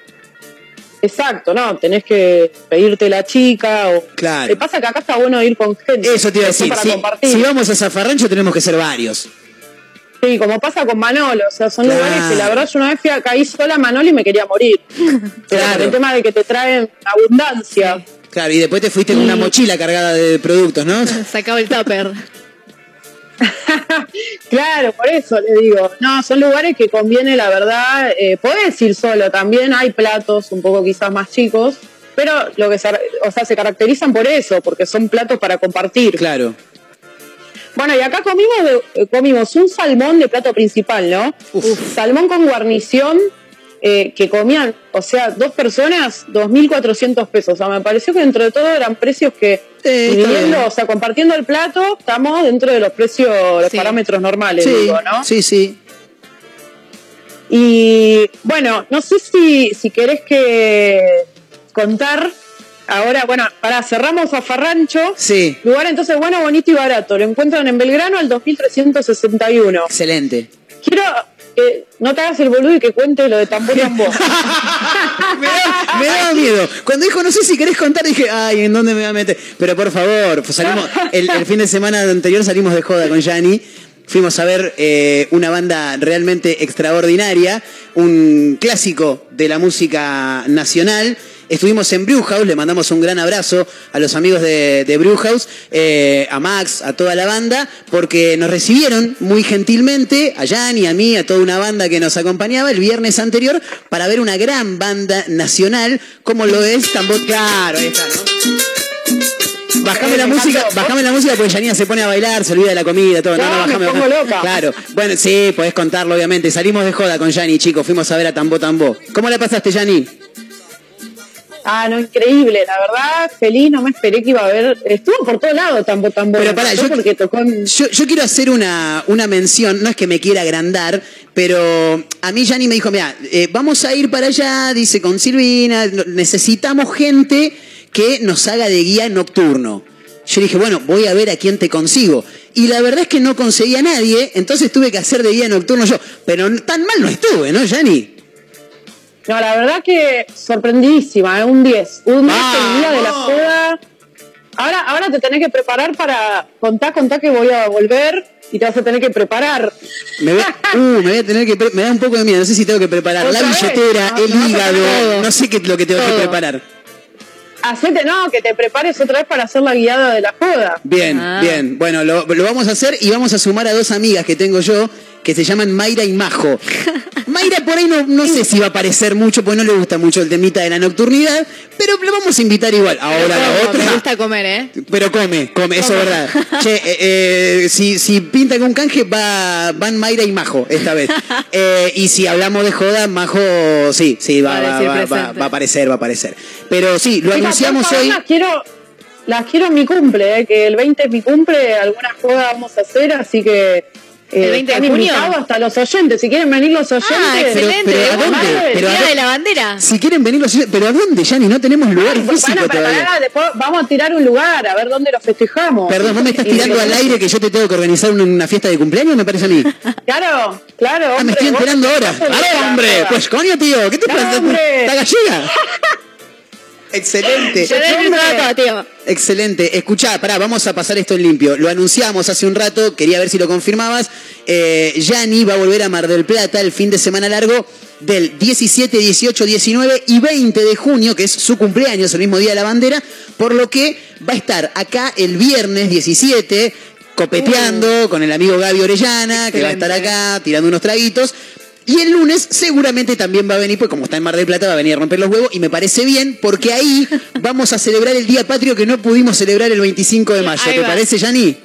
Exacto, ¿no? Tenés que pedirte la chica o... Claro. Te pasa que acá está bueno ir con gente. Eso te iba a decir. Para Si, compartir. si vamos a Zafarrancho tenemos que ser varios. Sí, como pasa con Manolo, o sea, son Claro. lugares que la verdad yo una vez fui a, caí sola a Manolo y me quería morir. *laughs* Pero Claro. el tema de que te traen abundancia. Claro, y después te fuiste con una mochila cargada de productos, ¿no? *laughs* Sacaba el tupper. *laughs* Claro, por eso le digo. No, son lugares que conviene, la verdad, eh, podés ir solo también, hay platos un poco quizás más chicos, pero lo que se, o sea, se caracterizan por eso, porque son platos para compartir. Claro. Bueno, y acá comimos, de- eh, comimos un salmón de plato principal, ¿no? Salmón con guarnición eh, que comían, o sea, dos personas, 2.400 pesos. O sea, me pareció que dentro de todo eran precios que, bien. o sea, compartiendo el plato, estamos dentro de los precios, los Sí. parámetros normales, Sí, digo, ¿no? sí, sí. Y bueno, no sé si, si querés que contar. Ahora, bueno, para cerramos a Farrancho. Sí. Lugar entonces bueno, bonito y barato. Lo encuentran en Belgrano al 2361. Excelente. Quiero que no te hagas el boludo y que cuente lo de tambor tambor. *laughs* me, da- daba miedo. Cuando dijo, no sé si querés contar, dije, ay, ¿en dónde me voy a meter? Pero por favor, pues salimos, el, el fin de semana anterior salimos de joda con Yanni. Fuimos a ver eh, una banda realmente extraordinaria, un clásico de la música nacional. Estuvimos en Brewhouse, le mandamos un gran abrazo a los amigos de, de Brewhouse, eh, a Max, a toda la banda, porque nos recibieron muy gentilmente, a Yanni, a mí, a toda una banda que nos acompañaba el viernes anterior para ver una gran banda nacional como lo es Tambor. Claro, ahí está, ¿no? Bajame la música, bajame la música porque Janina se pone a bailar, se olvida de la comida, todo. No, no, No, me bajame, pongo bajame. loca. Claro. Bueno, sí, podés contarlo, obviamente. Salimos de joda con Yanni, chicos. Fuimos a ver a Tambo Tambo. ¿Cómo la pasaste, Yanni? Ah, no, increíble, la verdad, feliz, no me esperé que iba a haber. Estuvo por todos lados tambor tambor. Pero pará, yo- porque tocó en- Yo, yo quiero hacer una, una mención, no es que me quiera agrandar, pero a mí Yanni me dijo, mira, eh, vamos a ir para allá, dice con Silvina, necesitamos gente que nos haga de guía nocturno. Yo dije, bueno, voy a ver a quién te consigo. Y la verdad es que no conseguí a nadie, entonces tuve que hacer de guía nocturno yo. Pero tan mal no estuve, ¿no, Yanni? No, la verdad que sorprendidísima, ¿eh? un 10. Un 10 el día de la joda. Ahora, ahora te tenés que preparar para contar, contar que voy a volver y te vas a tener que preparar. Me, voy- *laughs* uh, me voy a tener que pre- me da un poco de miedo, no sé si tengo que preparar la billetera, No, el no, hígado, no sé qué lo que tengo que preparar. Hacete, no, que te prepares otra vez para hacer la guiada de la joda. Bien, Ah. bien. Bueno, lo, lo vamos a hacer y vamos a sumar a dos amigas que tengo yo que se llaman Mayra y Majo. *laughs* Mayra por ahí no, no sé si va a aparecer mucho, porque no le gusta mucho el temita de la nocturnidad, pero lo vamos a invitar igual. Ahora la Me otra. gusta comer, ¿eh? Pero come, come, eso es verdad. Che, eh, eh, si, si pinta con canje, va, van Mayra y Majo esta vez. *laughs* Eh, y si hablamos de joda, Majo, sí, sí, va, Va a va, decir va- va- presente. va a aparecer, va a aparecer. Pero sí, lo anunciamos hoy. Las quiero, las quiero en mi cumple, eh, que el 20 es mi cumple, algunas jodas vamos a hacer, así que. Eh, ¿El 20 de junio? hasta los oyentes. Si quieren venir los oyentes. Ah, excelente. pero Pero ¿a Día dónde? de la bandera. Si quieren venir los pero ¿a dónde, Yanni? No tenemos lugar Bueno, físico pero todavía. pará, después vamos a tirar un lugar, a ver dónde lo festejamos. Perdón, ¿vos me estás tirando al aire que yo te tengo que organizar una, una fiesta de cumpleaños? Me parece a mí. *laughs* Claro, claro. Ah, me hombre, estoy enterando ahora. sos el ¡Aló, de la hombre! Pues coño, tío, ¿qué te pasa? hombre. ¿Está gallega? *laughs* Excelente. Yo le todo, tío. Excelente. Escuchá, pará, vamos a pasar esto en limpio. Lo anunciamos hace un rato, quería ver si lo confirmabas. Eh, Yanni va a volver a Mar del Plata el fin de semana largo del 17, 18, 19 y 20 de junio, que es su cumpleaños, el mismo día de la bandera, por lo que va a estar acá el viernes 17 copeteando con el amigo Gaby Orellana, que va a estar acá tirando unos traguitos. Y el lunes seguramente también va a venir, pues como está en Mar del Plata, va a venir a romper los huevos. Y me parece bien, porque ahí *laughs* vamos a celebrar el Día Patrio que no pudimos celebrar el 25 de mayo. ¿Te parece, Yani?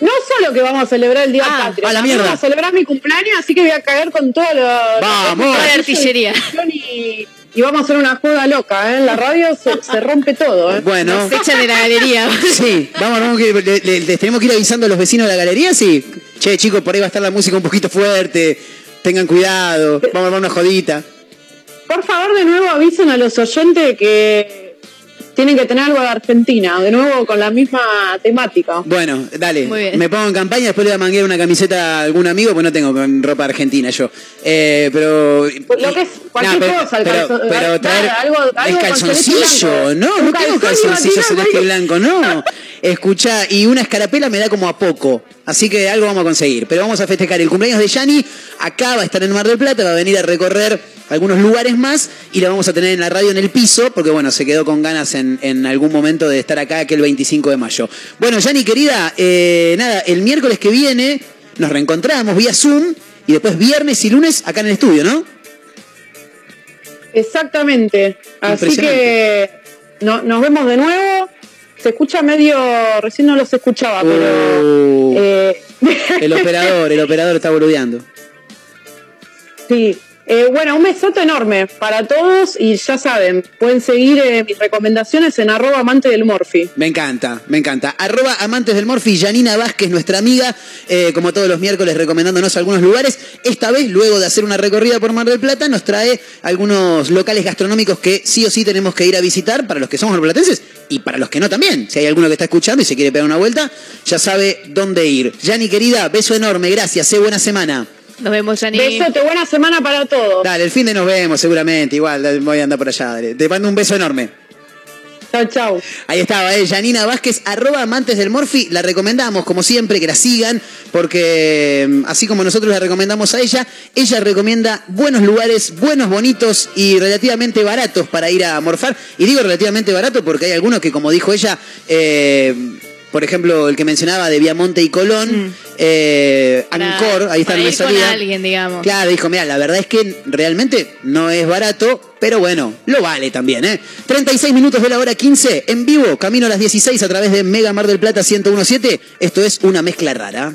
No solo que vamos a celebrar el Día Patrio, a la mierda. vamos a celebrar mi cumpleaños, así que voy a caer con toda la, Vamos. la Toda la artillería. Y, y vamos a hacer una joda loca, ¿eh? En la radio se, se rompe todo, ¿eh? Bueno. Nos echan de la galería. *laughs* Sí, vamos, vamos que le- le- les tenemos que ir avisando a los vecinos de la galería, sí. Che, chicos, por ahí va a estar la música un poquito fuerte. Tengan cuidado. Vamos a armar una jodita. Por favor, de nuevo avisen a los oyentes que tienen que tener algo de Argentina, de nuevo con la misma temática. Bueno, dale. Muy bien. Me pongo en campaña, después le voy a manguear una camiseta a algún amigo, pues no tengo ropa argentina yo. Eh, pero. Lo que es cualquier No, pero- cosa, el pero- pero traer algo, con calzoncillo, no, Un no tengo calzoncillo celeste blanco, no. Escucha, y una escarapela me da como a poco. Así que algo vamos a conseguir. Pero vamos a festejar el cumpleaños de Yani. Acá va a estar en Mar del Plata, va a venir a recorrer algunos lugares más y la vamos a tener en la radio en el piso, porque bueno, se quedó con ganas en, en algún momento de estar acá aquel 25 de mayo. Bueno, Yani querida, eh, nada, el miércoles que viene nos reencontramos vía Zoom y después viernes y lunes acá en el estudio, ¿no? Exactamente. Así que no- nos vemos de nuevo. Se escucha medio, recién no los escuchaba, pero Uh, eh, *laughs* el operador, el operador está boludeando. sí. Eh, bueno, un besote enorme para todos y ya saben, pueden seguir eh, mis recomendaciones en arroba amante del. Me encanta, me encanta. Arroba amantes del Morfi, Janina Vázquez, nuestra amiga, eh, como todos los miércoles recomendándonos algunos lugares. Esta vez, luego de hacer una recorrida por Mar del Plata, nos trae algunos locales gastronómicos que sí o sí tenemos que ir a visitar para los que somos marplatenses y para los que no también. Si hay alguno que está escuchando y se quiere pegar una vuelta, ya sabe dónde ir. Yani, querida, beso enorme, gracias, sé buena semana. Nos vemos, Yani. Besote, buena semana para todos. Dale, el fin de nos vemos seguramente, igual voy a andar por allá. dale. Te mando un beso enorme. Chao, chao. Ahí estaba, eh, Janina Vázquez, arroba amantes del Morfi. La recomendamos, como siempre, que la sigan, porque mm, así como nosotros la recomendamos a ella, ella recomienda buenos lugares, buenos, bonitos y relativamente baratos para ir a morfar. Y digo relativamente barato porque hay algunos que, como dijo ella, eh, por ejemplo, el que mencionaba de Viamonte y Colón, eh, Para- Ancor, ahí está con salida. alguien, digamos. Claro, dijo, mira, la verdad es que realmente no es barato, pero bueno, lo vale también, ¿eh? 36 minutos de la hora 15, en vivo, camino a las 16 a través de Mega Mar del Plata 1017. Esto es una mezcla rara.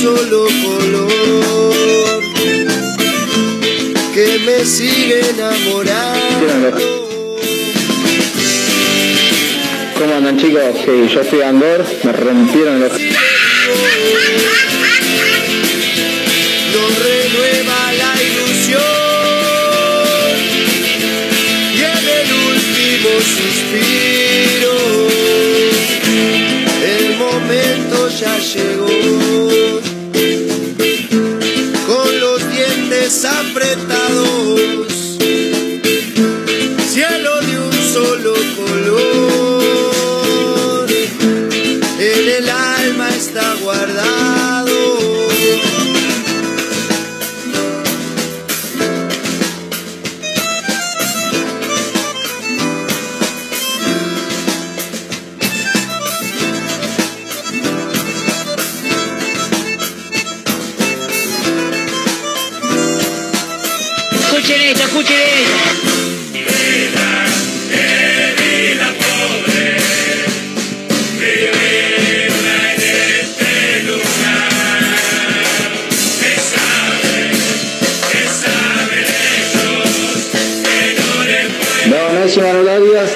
solo color que me sigue enamorando. ¿Cómo andan chicos? Sí, yo a Andor, me rompieron los... Nos renueva la ilusión y en el último suspiro el momento ya llegó dientes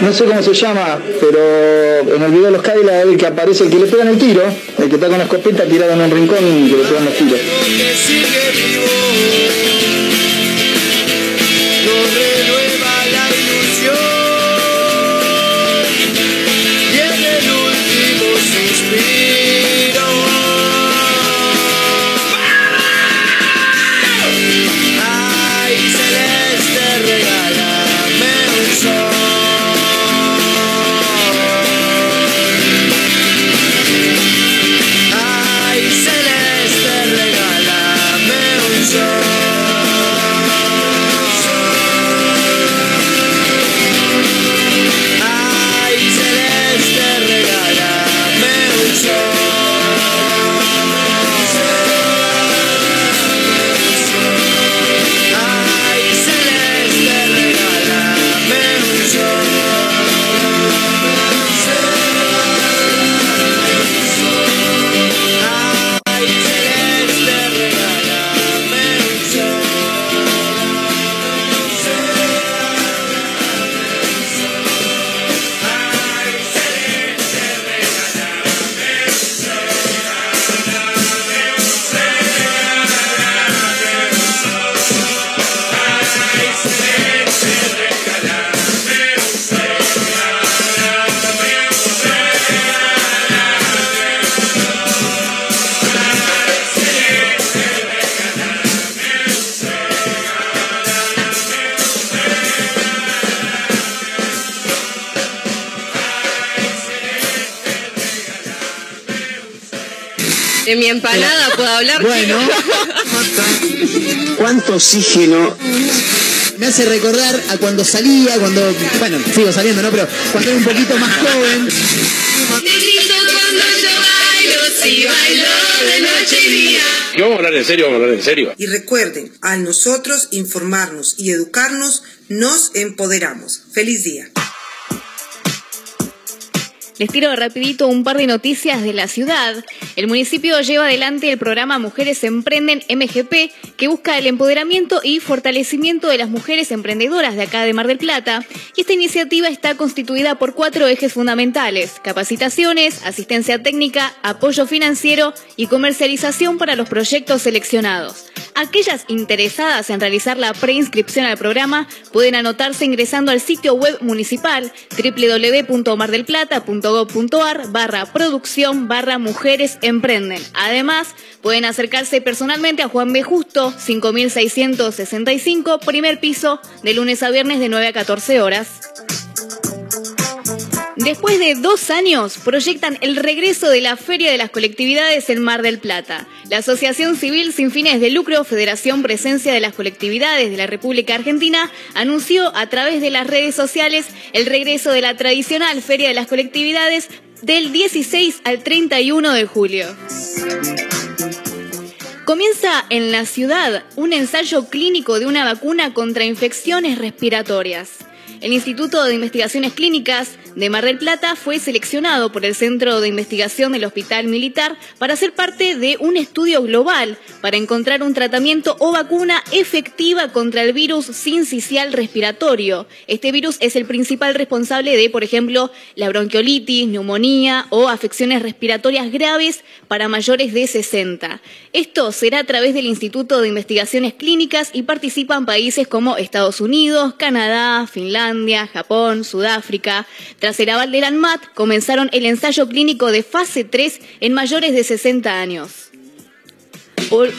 no sé cómo se llama, pero en el video de los Cadillacs el que aparece, el que le pegan el tiro, el que está con la escopeta tirado en un rincón y que le pegan los tiros. De mi empanada puedo hablar. Bueno. ¿Cuánto oxígeno? Me hace recordar a cuando salía, cuando. Bueno, sigo saliendo, ¿no? Pero cuando era un poquito más joven. Que vamos a hablar en serio, vamos a hablar en serio. Y recuerden, al nosotros informarnos y educarnos, nos empoderamos. Feliz día. Les tiro rapidito un par de noticias de la ciudad. El municipio lleva adelante el programa Mujeres Emprenden MGP, que busca el empoderamiento y fortalecimiento de las mujeres emprendedoras de acá de Mar del Plata. Y esta iniciativa está constituida por cuatro ejes fundamentales. Capacitaciones, asistencia técnica, apoyo financiero y comercialización para los proyectos seleccionados. Aquellas interesadas en realizar la preinscripción al programa pueden anotarse ingresando al sitio web municipal www.mardelplata.gov.ar barra producción barra mujeres emprenden. Además, pueden acercarse personalmente a Juan B. Justo, 5665, primer piso, de lunes a viernes de 9 a 14 horas. Después de dos años, proyectan el regreso de la Feria de las Colectividades en Mar del Plata. La Asociación Civil Sin Fines de Lucro, Federación Presencia de las Colectividades de la República Argentina, anunció a través de las redes sociales el regreso de la tradicional Feria de las Colectividades del 16 al 31 de julio. Comienza en la ciudad un ensayo clínico de una vacuna contra infecciones respiratorias. El Instituto de Investigaciones Clínicas de Mar del Plata fue seleccionado por el Centro de Investigación del Hospital Militar para ser parte de un estudio global para encontrar un tratamiento o vacuna efectiva contra el virus sincicial respiratorio. Este virus es el principal responsable de, por ejemplo, la bronquiolitis, neumonía o afecciones respiratorias graves para mayores de 60. Esto será a través del Instituto de Investigaciones Clínicas y participan países como Estados Unidos, Canadá, Finlandia, Japón, Sudáfrica. Tras el aval del ANMAT, comenzaron el ensayo clínico de fase 3 en mayores de 60 años. Por-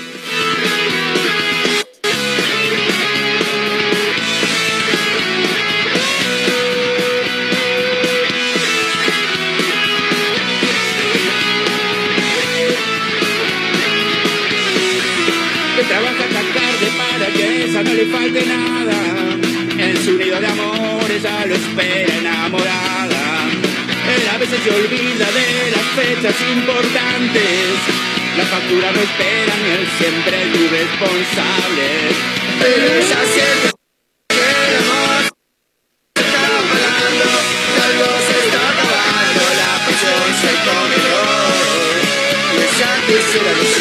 trabaja hasta tarde para que esa no le falte nada. En su nido de amor ella lo espera enamorada. Él a veces se olvida de las fechas importantes. La factura no espera ni él siempre es irresponsable. Pero ella siente que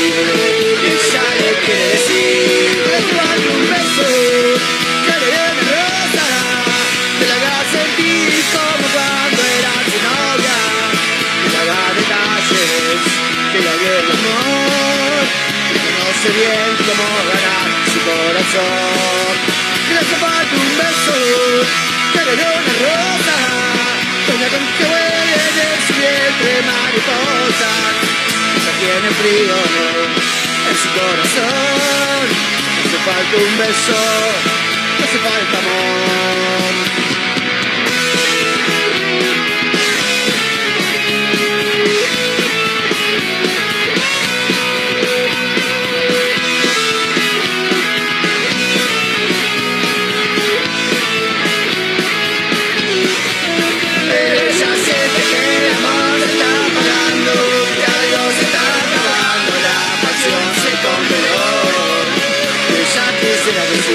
conoce bien cómo ganar su corazón, hace falta un beso, que dé una rosa, sueña con que huele de su vientre mariposas, ya tiene frío en su corazón. Hace falta un beso, hace falta amor. Que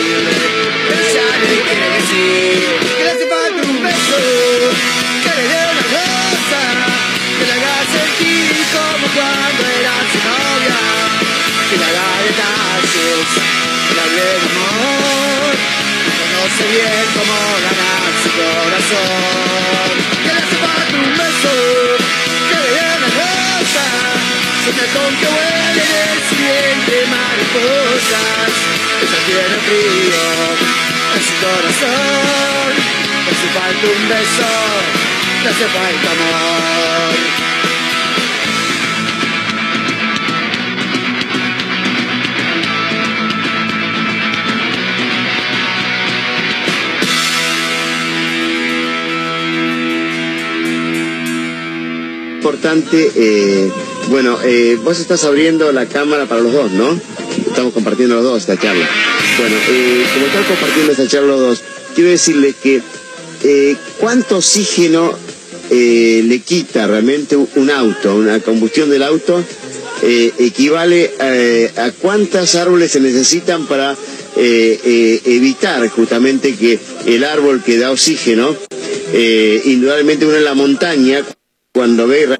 le hace beso, que le una sentir como cuando era su novia, que le haga que le amor, conoce bien cómo ganar corazón. Que le hace falta un beso, que le dé una rosa, sueña con que huele vientre mariposas. Ella tiene frío en su corazón, le hace falta un beso, le hace falta amor. importante eh, Bueno, eh, vos estás abriendo la cámara para los dos, ¿no? Estamos compartiendo los dos esta charla. Bueno, eh, como están compartiendo esta charla los dos, quiero decirles que eh, cuánto oxígeno eh, le quita realmente un auto, una combustión del auto, equivale eh, a cuántas árboles se necesitan para evitar justamente que el árbol que da oxígeno, indudablemente uno en la montaña, cuando ve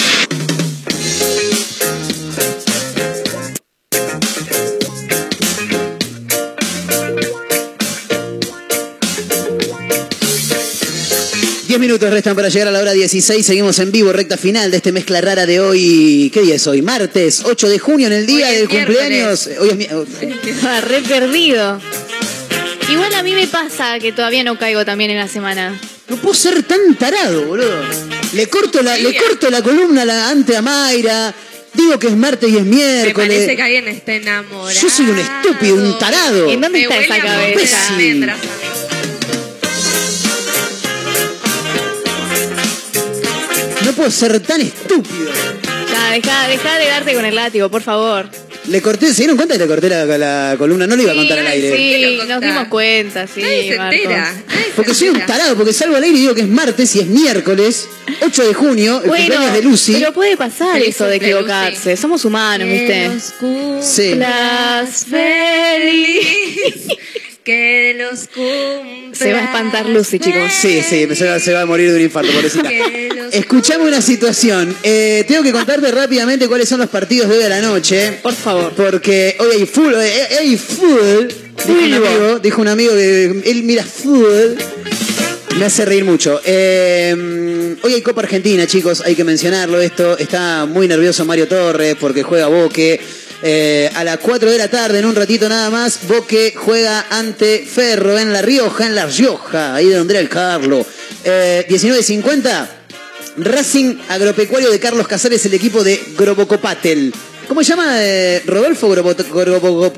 Diez minutos restan para llegar a la hora 16. Seguimos en vivo, recta final de este mezcla rara de hoy. ¿Qué día es hoy? Martes 8 de junio, en el día del miércoles. cumpleaños. Hoy es mi- *laughs* Ah, re perdido. Igual a mí me pasa que todavía no caigo también en la semana. No puedo ser tan tarado, boludo. Le corto la, le corto la columna a la ante a Mayra. Digo que es martes y es Me miércoles. parece que alguien está enamorado. Yo soy un estúpido, un tarado. ¿En dónde Me está esa cabeza? Puedo ser tan estúpido. Ya, deja, deja de darte con el látigo, por favor. Le corté, ¿se dieron cuenta que le corté la, la columna? No le iba a contar al aire. Sí, nos dimos cuenta, sí. Nadie se Marcos. entera. Porque soy un tarado, porque salgo al aire y digo que es martes y es miércoles, 8 de junio, el Bueno, cumpleaños de Lucy. pero puede pasar Feliz eso de cumple, equivocarse. Somos humanos, ¿viste? Sí. Las feliz. *laughs* Que los cumpla. Se va a espantar Lucy, chicos. Sí, sí, se va, se va a morir de un infarto, pobrecita. Escuchame una situación. Eh, tengo que contarte rápidamente cuáles son los partidos de hoy a la noche. Por favor. Porque hoy hay full, hoy hay full. Dijo un amigo, dijo un amigo que él mira full. Me hace reír mucho. Eh, hoy hay Copa Argentina, chicos, hay que mencionarlo esto. Está muy nervioso Mario Torres porque juega Boque. Eh, a las 4 de la tarde, en un ratito nada más, Boque juega ante Ferro en La Rioja, en La Rioja, ahí de donde el Carlo. Eh, 19.50, Racing Agropecuario de Carlos Casares, el equipo de Grobocopatel. ¿Cómo se llama? eh, Rodolfo Grobo- Grobo-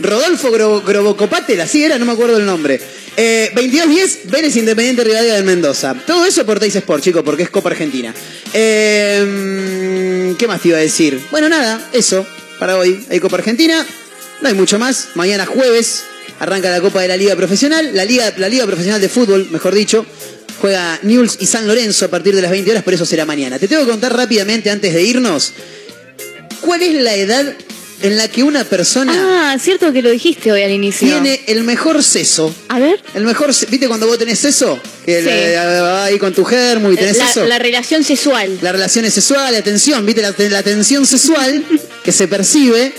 Rodolfo Gro- Grobocopatel, así era, no me acuerdo el nombre. Eh, 22-10, Vélez Independiente Rivadavia de Mendoza. Todo eso por Teis Sport, chicos, porque es Copa Argentina. Eh, ¿Qué más te iba a decir? Bueno, nada, eso. Para hoy hay Copa Argentina. No hay mucho más. Mañana jueves arranca la Copa de la Liga Profesional. La Liga, la Liga Profesional de Fútbol, mejor dicho. Juega Newell's y San Lorenzo a partir de las 20 horas, pero eso será mañana. Te tengo que contar rápidamente antes de irnos. ¿Cuál es la edad en la que una persona Ah, cierto que lo dijiste hoy al inicio. tiene el mejor seso? A ver. El mejor, se- ¿viste cuando vos tenés seso? Que Sí. le- va ahí con tu germo y tenés la, eso. la relación sexual. Las relaciones sexuales, la tensión, ¿viste? La, la tensión sexual *laughs* que se percibe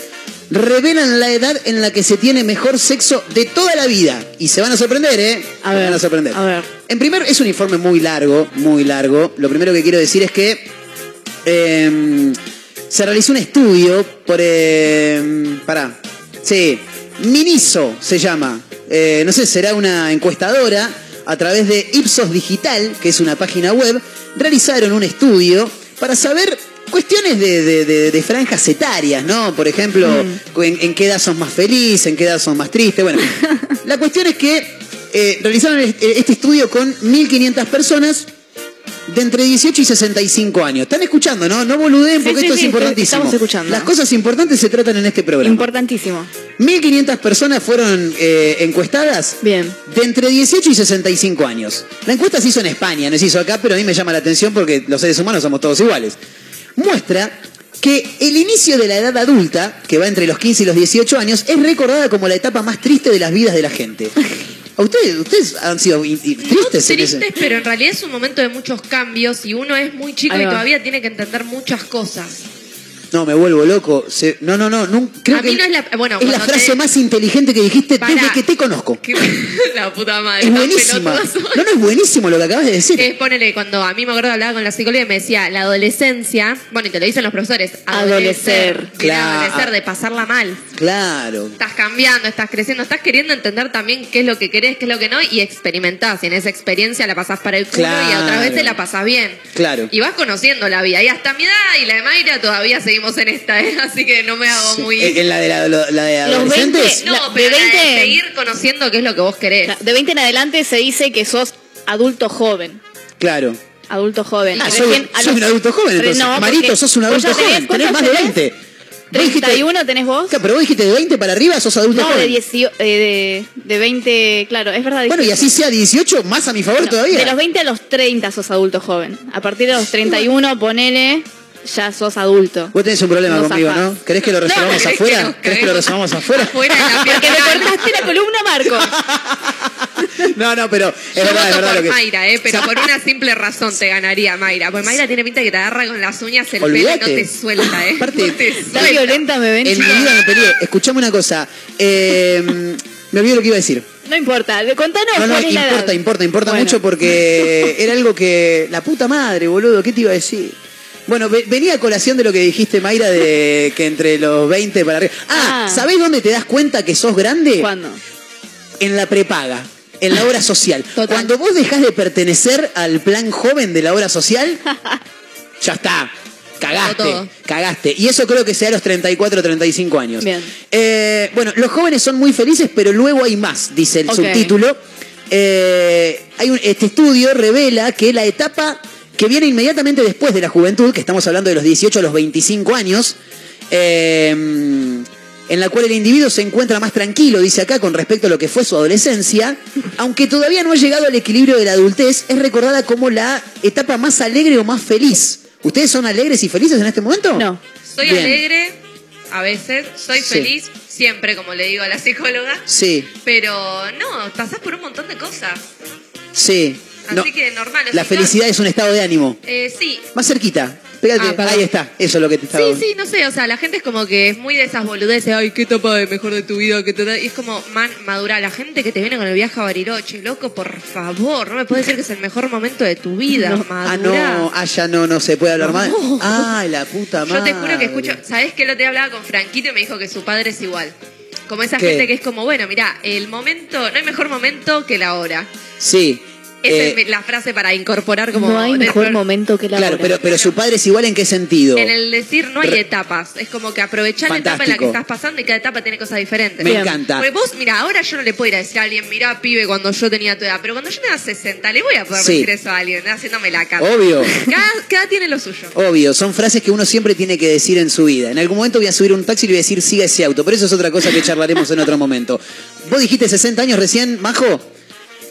revelan la edad en la que se tiene mejor sexo de toda la vida. Y se van a sorprender, ¿eh? A Se ver, van a sorprender. a ver. En primer, es un informe muy largo, muy largo. Lo primero que quiero decir es que eh, se realizó un estudio por... Eh, pará. Sí, Miniso se llama. Eh, no sé, será una encuestadora a través de Ipsos Digital, que es una página web. Realizaron un estudio para saber cuestiones de, de- de- de franjas etarias, ¿no? Por ejemplo, en, en qué edad sos más feliz, en qué edad sos más triste. Bueno, *laughs* la cuestión es que eh, realizaron este este estudio con 1.500 personas de entre 18 y 65 años. Están escuchando, ¿no? No boludeen Sí, porque sí, esto sí, es importantísimo. estamos escuchando. Las cosas importantes se tratan en este programa. Importantísimo. 1.500 personas fueron eh, encuestadas Bien. de entre 18 y 65 años. La encuesta se hizo en España, no se hizo acá, pero a mí me llama la atención porque los seres humanos somos todos iguales. Muestra que el inicio de la edad adulta, que va entre los 15 y los 18 años, es recordada como la etapa más triste de las vidas de la gente. *laughs* ¿A ustedes, ustedes han sido tristes? en ese- Tristes, pero en realidad es un momento de muchos cambios y uno es muy chico y todavía tiene que entender muchas cosas. No, me vuelvo loco. Se- no, no, no. nun- creo a que mí no es la. Bueno, es la cuando frase más inteligente que dijiste Pará. desde que te conozco. *laughs* la puta madre. Es tan buenísima. No, no es buenísimo lo que acabas de decir. Es ponele, cuando a mí me acuerdo hablaba con la psicóloga y me decía, la adolescencia, bueno, y te lo dicen los profesores, Adolecer. Viene a Claro. adolecer, de pasarla mal. Claro. Estás cambiando, estás creciendo, estás queriendo entender también qué es lo que querés, qué es lo que no, y experimentás. Y en esa experiencia la pasás para el culo y otras veces la pasás bien. Claro. Y vas conociendo la vida. Y hasta mi edad y la de Mayra todavía en esta, ¿eh? Así que no me hago muy... ¿En la de, la, la de Los adolescentes? 20, No, la- pero de la de 20 seguir conociendo qué es lo que vos querés. De 20 en adelante se dice que sos adulto joven. Claro. Adulto joven. Ah, Y soy, recién a soy los- un adulto joven entonces. No, porque Marito, sos un adulto tenés- joven. Tenés ¿cuántos más de tenés? 20. Vos dijiste- 31 tenés vos. Claro, pero vos dijiste de 20 para arriba sos adulto No, de, joven. 18, eh, de, de 20, claro, es verdad. Bueno, y así sea 18, más a mi favor No, todavía. De los 20 a los 30 sos adulto joven. A partir de los 31, ponele, ya sos adulto. Vos tenés un problema No conmigo, zafás. ¿no? ¿Querés que lo resolvamos ¿querés afuera? que nos ¿Querés que lo resolvamos afuera? Afuera *laughs* de la Porque me cortaste la columna, Marco. *laughs* No, no, pero es Yo verdad, es verdad por lo que. Mayra, ¿eh? pero *laughs* por una simple razón te ganaría Mayra. Porque Mayra tiene pinta que te agarra con las uñas el pelo y no te suelta, ¿eh? Aparte, No te Está suelta. violenta, me ven. En mi vida me peleé. Escuchame una cosa. Eh, me olvidé lo que iba a decir. No importa, contanos No, no, cuál es la importa, edad. importa, importa Bueno. mucho porque era algo que. La puta madre, boludo, ¿qué te iba a decir? Bueno, ve- venía a colación de lo que dijiste, Mayra, de que entre los 20 para arriba. Ah, Ah. ¿sabés dónde te das cuenta que sos grande? ¿Cuándo? En la prepaga, en la *laughs* obra social. Cuando vos dejás de pertenecer al plan joven de la obra social, *laughs* ya está. Cagaste, Todo. cagaste. Y eso creo que sea a los 34, 35 años. Bien. Eh, bueno, los jóvenes son muy felices, pero luego hay más, dice el subtítulo. Eh, hay un- este estudio revela que la etapa que viene inmediatamente después de la juventud, que estamos hablando de los 18 a los 25 años, eh, en la cual el individuo se encuentra más tranquilo, dice acá, con respecto a lo que fue su adolescencia, aunque todavía no ha llegado al equilibrio de la adultez, es recordada como la etapa más alegre o más feliz. ¿Ustedes son alegres y felices en este momento? No. Soy Bien. alegre, a veces, soy Sí. feliz, siempre, como le digo a la psicóloga, Sí, pero no, pasás por un montón de cosas. sí. Así No, que normal. o la felicidad es un estado de ánimo. Eh, sí, Más cerquita. Pégate. Ah. Ahí está. Eso es lo que te estaba Sí, sí, no sé, o sea, la gente es como que es muy de esas boludeces, ay, qué etapa de mejor de tu vida, qué etapa- y es como, man, madura, la gente que te viene con el viaje a Bariloche, loco, por favor, no me puedes decir que es el mejor momento de tu vida, Ah, madura. no, ah, ya no, no se puede hablar más. No. Ay, la puta madre. Yo te juro que escucho, ¿sabés que lo te hablaba con Franquito y me dijo que su padre es igual? Como esa ¿Qué? gente que es como, bueno, mira, el momento, no hay mejor momento que la hora. Sí. Esa eh, es la frase para incorporar como... No hay dentro- mejor momento que la claro, hora. pero, pero su padre es igual en qué sentido. En el decir no hay Re- etapas, es como que aprovechar la etapa en la que estás pasando y cada etapa tiene cosas diferentes. Me encanta. Porque vos, mira, ahora yo no le puedo ir a decir a alguien, mira, pibe, cuando yo tenía tu edad, pero cuando yo tenga 60, le voy a poder Sí. decir eso a alguien, haciéndome la cara. Obvio. Cada, cada tiene lo suyo. Obvio, son frases que uno siempre tiene que decir en su vida. En algún momento voy a subir un taxi y le voy a decir siga ese auto, pero eso es otra cosa que charlaremos en otro momento. Vos dijiste 60 años recién, Majo,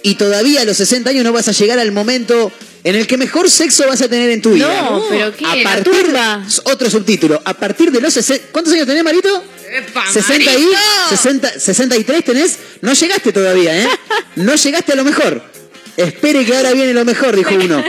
y todavía a los 60 años no vas a llegar al momento en el que mejor sexo vas a tener en tu vida. No, pero ¿qué? A La partir, turba. otro subtítulo, a partir de los 60... ¿Cuántos años tenés, Marito? ¡Epa, 60 y, marito! 60, 63 tenés, no llegaste todavía, ¿eh? *laughs* No llegaste a lo mejor. Espere que ahora viene lo mejor, dijo uno.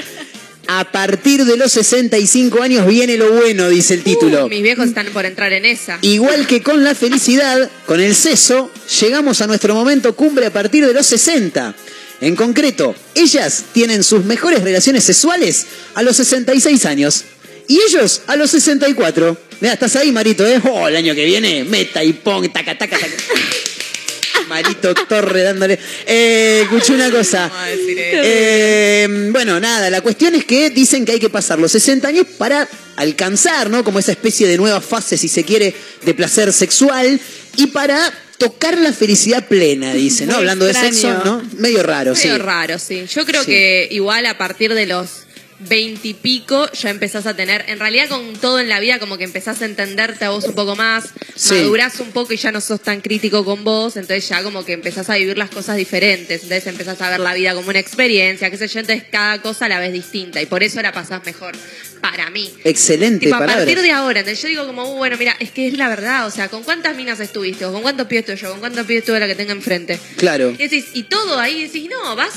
A partir de los 65 años viene lo bueno, dice el título. Uh, mis viejos están por entrar en esa. Igual que con la felicidad, con el seso, llegamos a nuestro momento cumbre a partir de los 60. En concreto, ellas tienen sus mejores relaciones sexuales a los 66 años. Y ellos a los 64. Mira, estás ahí, Marito, ¿eh? Oh, el año que viene, meta y pong, taca, taca, taca. *laughs* Marito Torre dándole. Eh, escuché una cosa. Eh, bueno, nada, la cuestión es que dicen que hay que pasar los 60 años para alcanzar, ¿no? Como esa especie de nueva fase, si se quiere, de placer sexual y para tocar la felicidad plena, *laughs* dice, ¿no? Muy Hablando de sexo, ¿no? Medio raro, sí. Medio raro, sí. Yo creo Sí. que igual a partir de los veintipico ya empezás a tener, en realidad con todo en la vida como que empezás a entenderte a vos un poco más, Sí. madurás un poco y ya no sos tan crítico con vos, entonces ya como que empezás a vivir las cosas diferentes, entonces empezás a ver la vida como una experiencia, qué sé yo, entonces cada cosa la ves distinta y por eso la pasás mejor, para mí. Excelente Tipo, a palabra. partir de ahora, entonces yo digo como, uh, bueno, mira, es que es la verdad, o sea, ¿con cuántas minas estuviste? ¿O con cuántos pies estuve yo? ¿Con cuántos pies estuve la que tenga enfrente? Claro. Y decís, y todo ahí decís, no, vas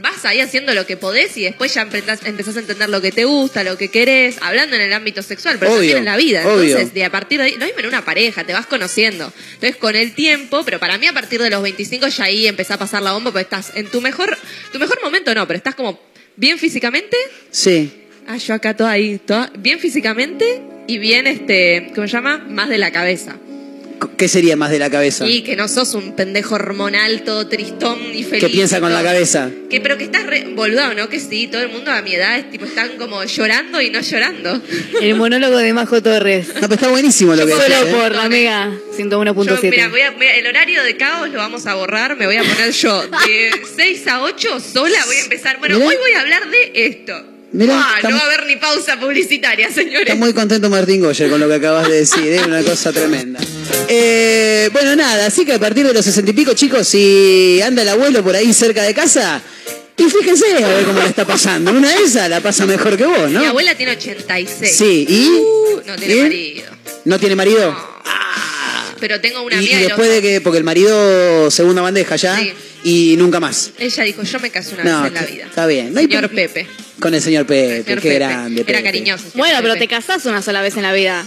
vas ahí haciendo lo que podés y después ya empezás, empezás a entender lo que te gusta, lo que querés, hablando en el ámbito sexual, pero Obvio, también en la vida. obvio. Entonces, de a partir de ahí, lo mismo en una pareja, te vas conociendo. Entonces, con el tiempo, pero para mí a partir de los 25 ya ahí empezás a pasar la bomba, porque estás en tu mejor, tu mejor momento no, pero estás como bien físicamente. Sí. Ah, yo acá toda ahí, toda, bien físicamente y bien, este, ¿cómo se llama? Más de la cabeza. ¿Qué sería más de la cabeza? Y que no sos un pendejo hormonal todo tristón y feliz. ¿Qué piensa con la cabeza? Que, pero que estás re, boludo, ¿no? Que sí, todo el mundo a mi edad es tipo, están como llorando y no llorando. El monólogo de Majo Torres. No, pero está buenísimo lo que Solo decís, ¿eh? por la Mega Yo, mira, 101.7. voy a- voy a- el horario de caos lo vamos a borrar, me voy a poner yo de 6 a 8 sola, voy a empezar. Bueno, Mirá. hoy voy a hablar de esto. Mirá, ah, está no va a haber ni pausa publicitaria, señores. Está muy contento Martín Goyer con lo que acabas de decir, es una cosa tremenda. Eh, bueno, nada, así que a partir de los sesenta y pico, chicos, si anda el abuelo por ahí cerca de casa, y fíjense a ver cómo le está pasando. Una de esas la pasa mejor que vos, ¿no? Mi abuela tiene 86. Sí, ¿y? Uh, no tiene marido. ¿No tiene marido? Pero tengo una Y, amiga y de los- después de que, porque el marido segunda bandeja ya, Sí. Y nunca más. Ella dijo, yo me casé una No, vez en la vida. está bien. No hay Señor Pepe. Con el señor Pepe, Señor qué Pepe. grande. Era cariñoso. Bueno, pero Pepe. te casás una sola vez en la vida.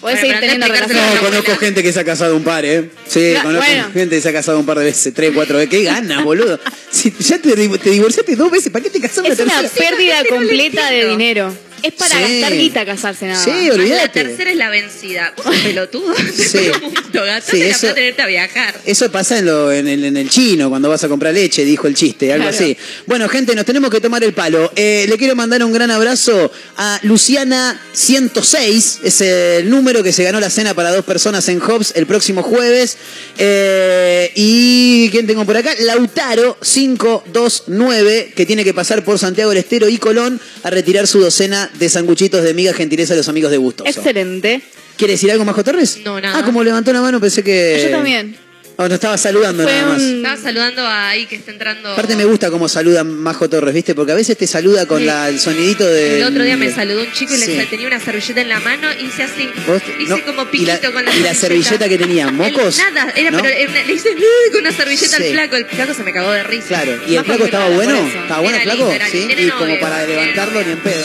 Podés Bueno, seguir teniendo relaciones. No, conozco gente que se ha casado un par, ¿eh? Sí, conozco bueno. gente que se ha casado un par de veces, tres, cuatro veces. ¡Qué ganas, boludo! Si ya te, te divorciaste dos veces, ¿para qué te casaste Es una tercera? pérdida no completa de dinero. Es para Sí. gastar guita casarse nada Sí, más. Ay, La olvídate. tercera es la vencida. Vos *laughs* sos pelotudo. Sí. *laughs* Gastate Sí, la eso- plata en irte a viajar. Eso pasa en, lo, en, el, en el chino, cuando vas a comprar leche, dijo el chiste, algo Claro. así. Bueno, gente, nos tenemos que tomar el palo. Eh, le quiero mandar un gran abrazo a Luciana 106, es el número que se ganó la cena para dos personas en Hobbs el próximo jueves. Eh, y ¿quién tengo por acá? Lautaro 529, que tiene que pasar por Santiago del Estero y Colón a retirar su docena de sanguchitos de miga gentileza de los amigos de Gustoso. Excelente. ¿Quiere decir algo, Majo Torres? No, nada. Ah, como levantó la mano pensé que... Yo también. Ah, nos estaba saludando Fue nada más. un- Estaba saludando a ahí que está entrando. Aparte me gusta cómo saluda Majo Torres, ¿viste? Porque a veces te saluda con Sí. la- el sonidito de... El otro día me saludó un chico y le Sí. tenía una servilleta en la mano y hice así. ¿Vos? Hice No, como y piquito la- con la y la servilleta que tenía, ¿mocos? Nada, era, ¿No? pero era una- le hice con una servilleta Sí. al flaco. El flaco se me cagó de risa. Claro. ¿Y el flaco estaba no, bueno? ¿Estaba bueno el flaco? lindo, Sí. lindo, Y como para era levantarlo ni en pedo.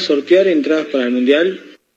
sortear entradas para el Mundial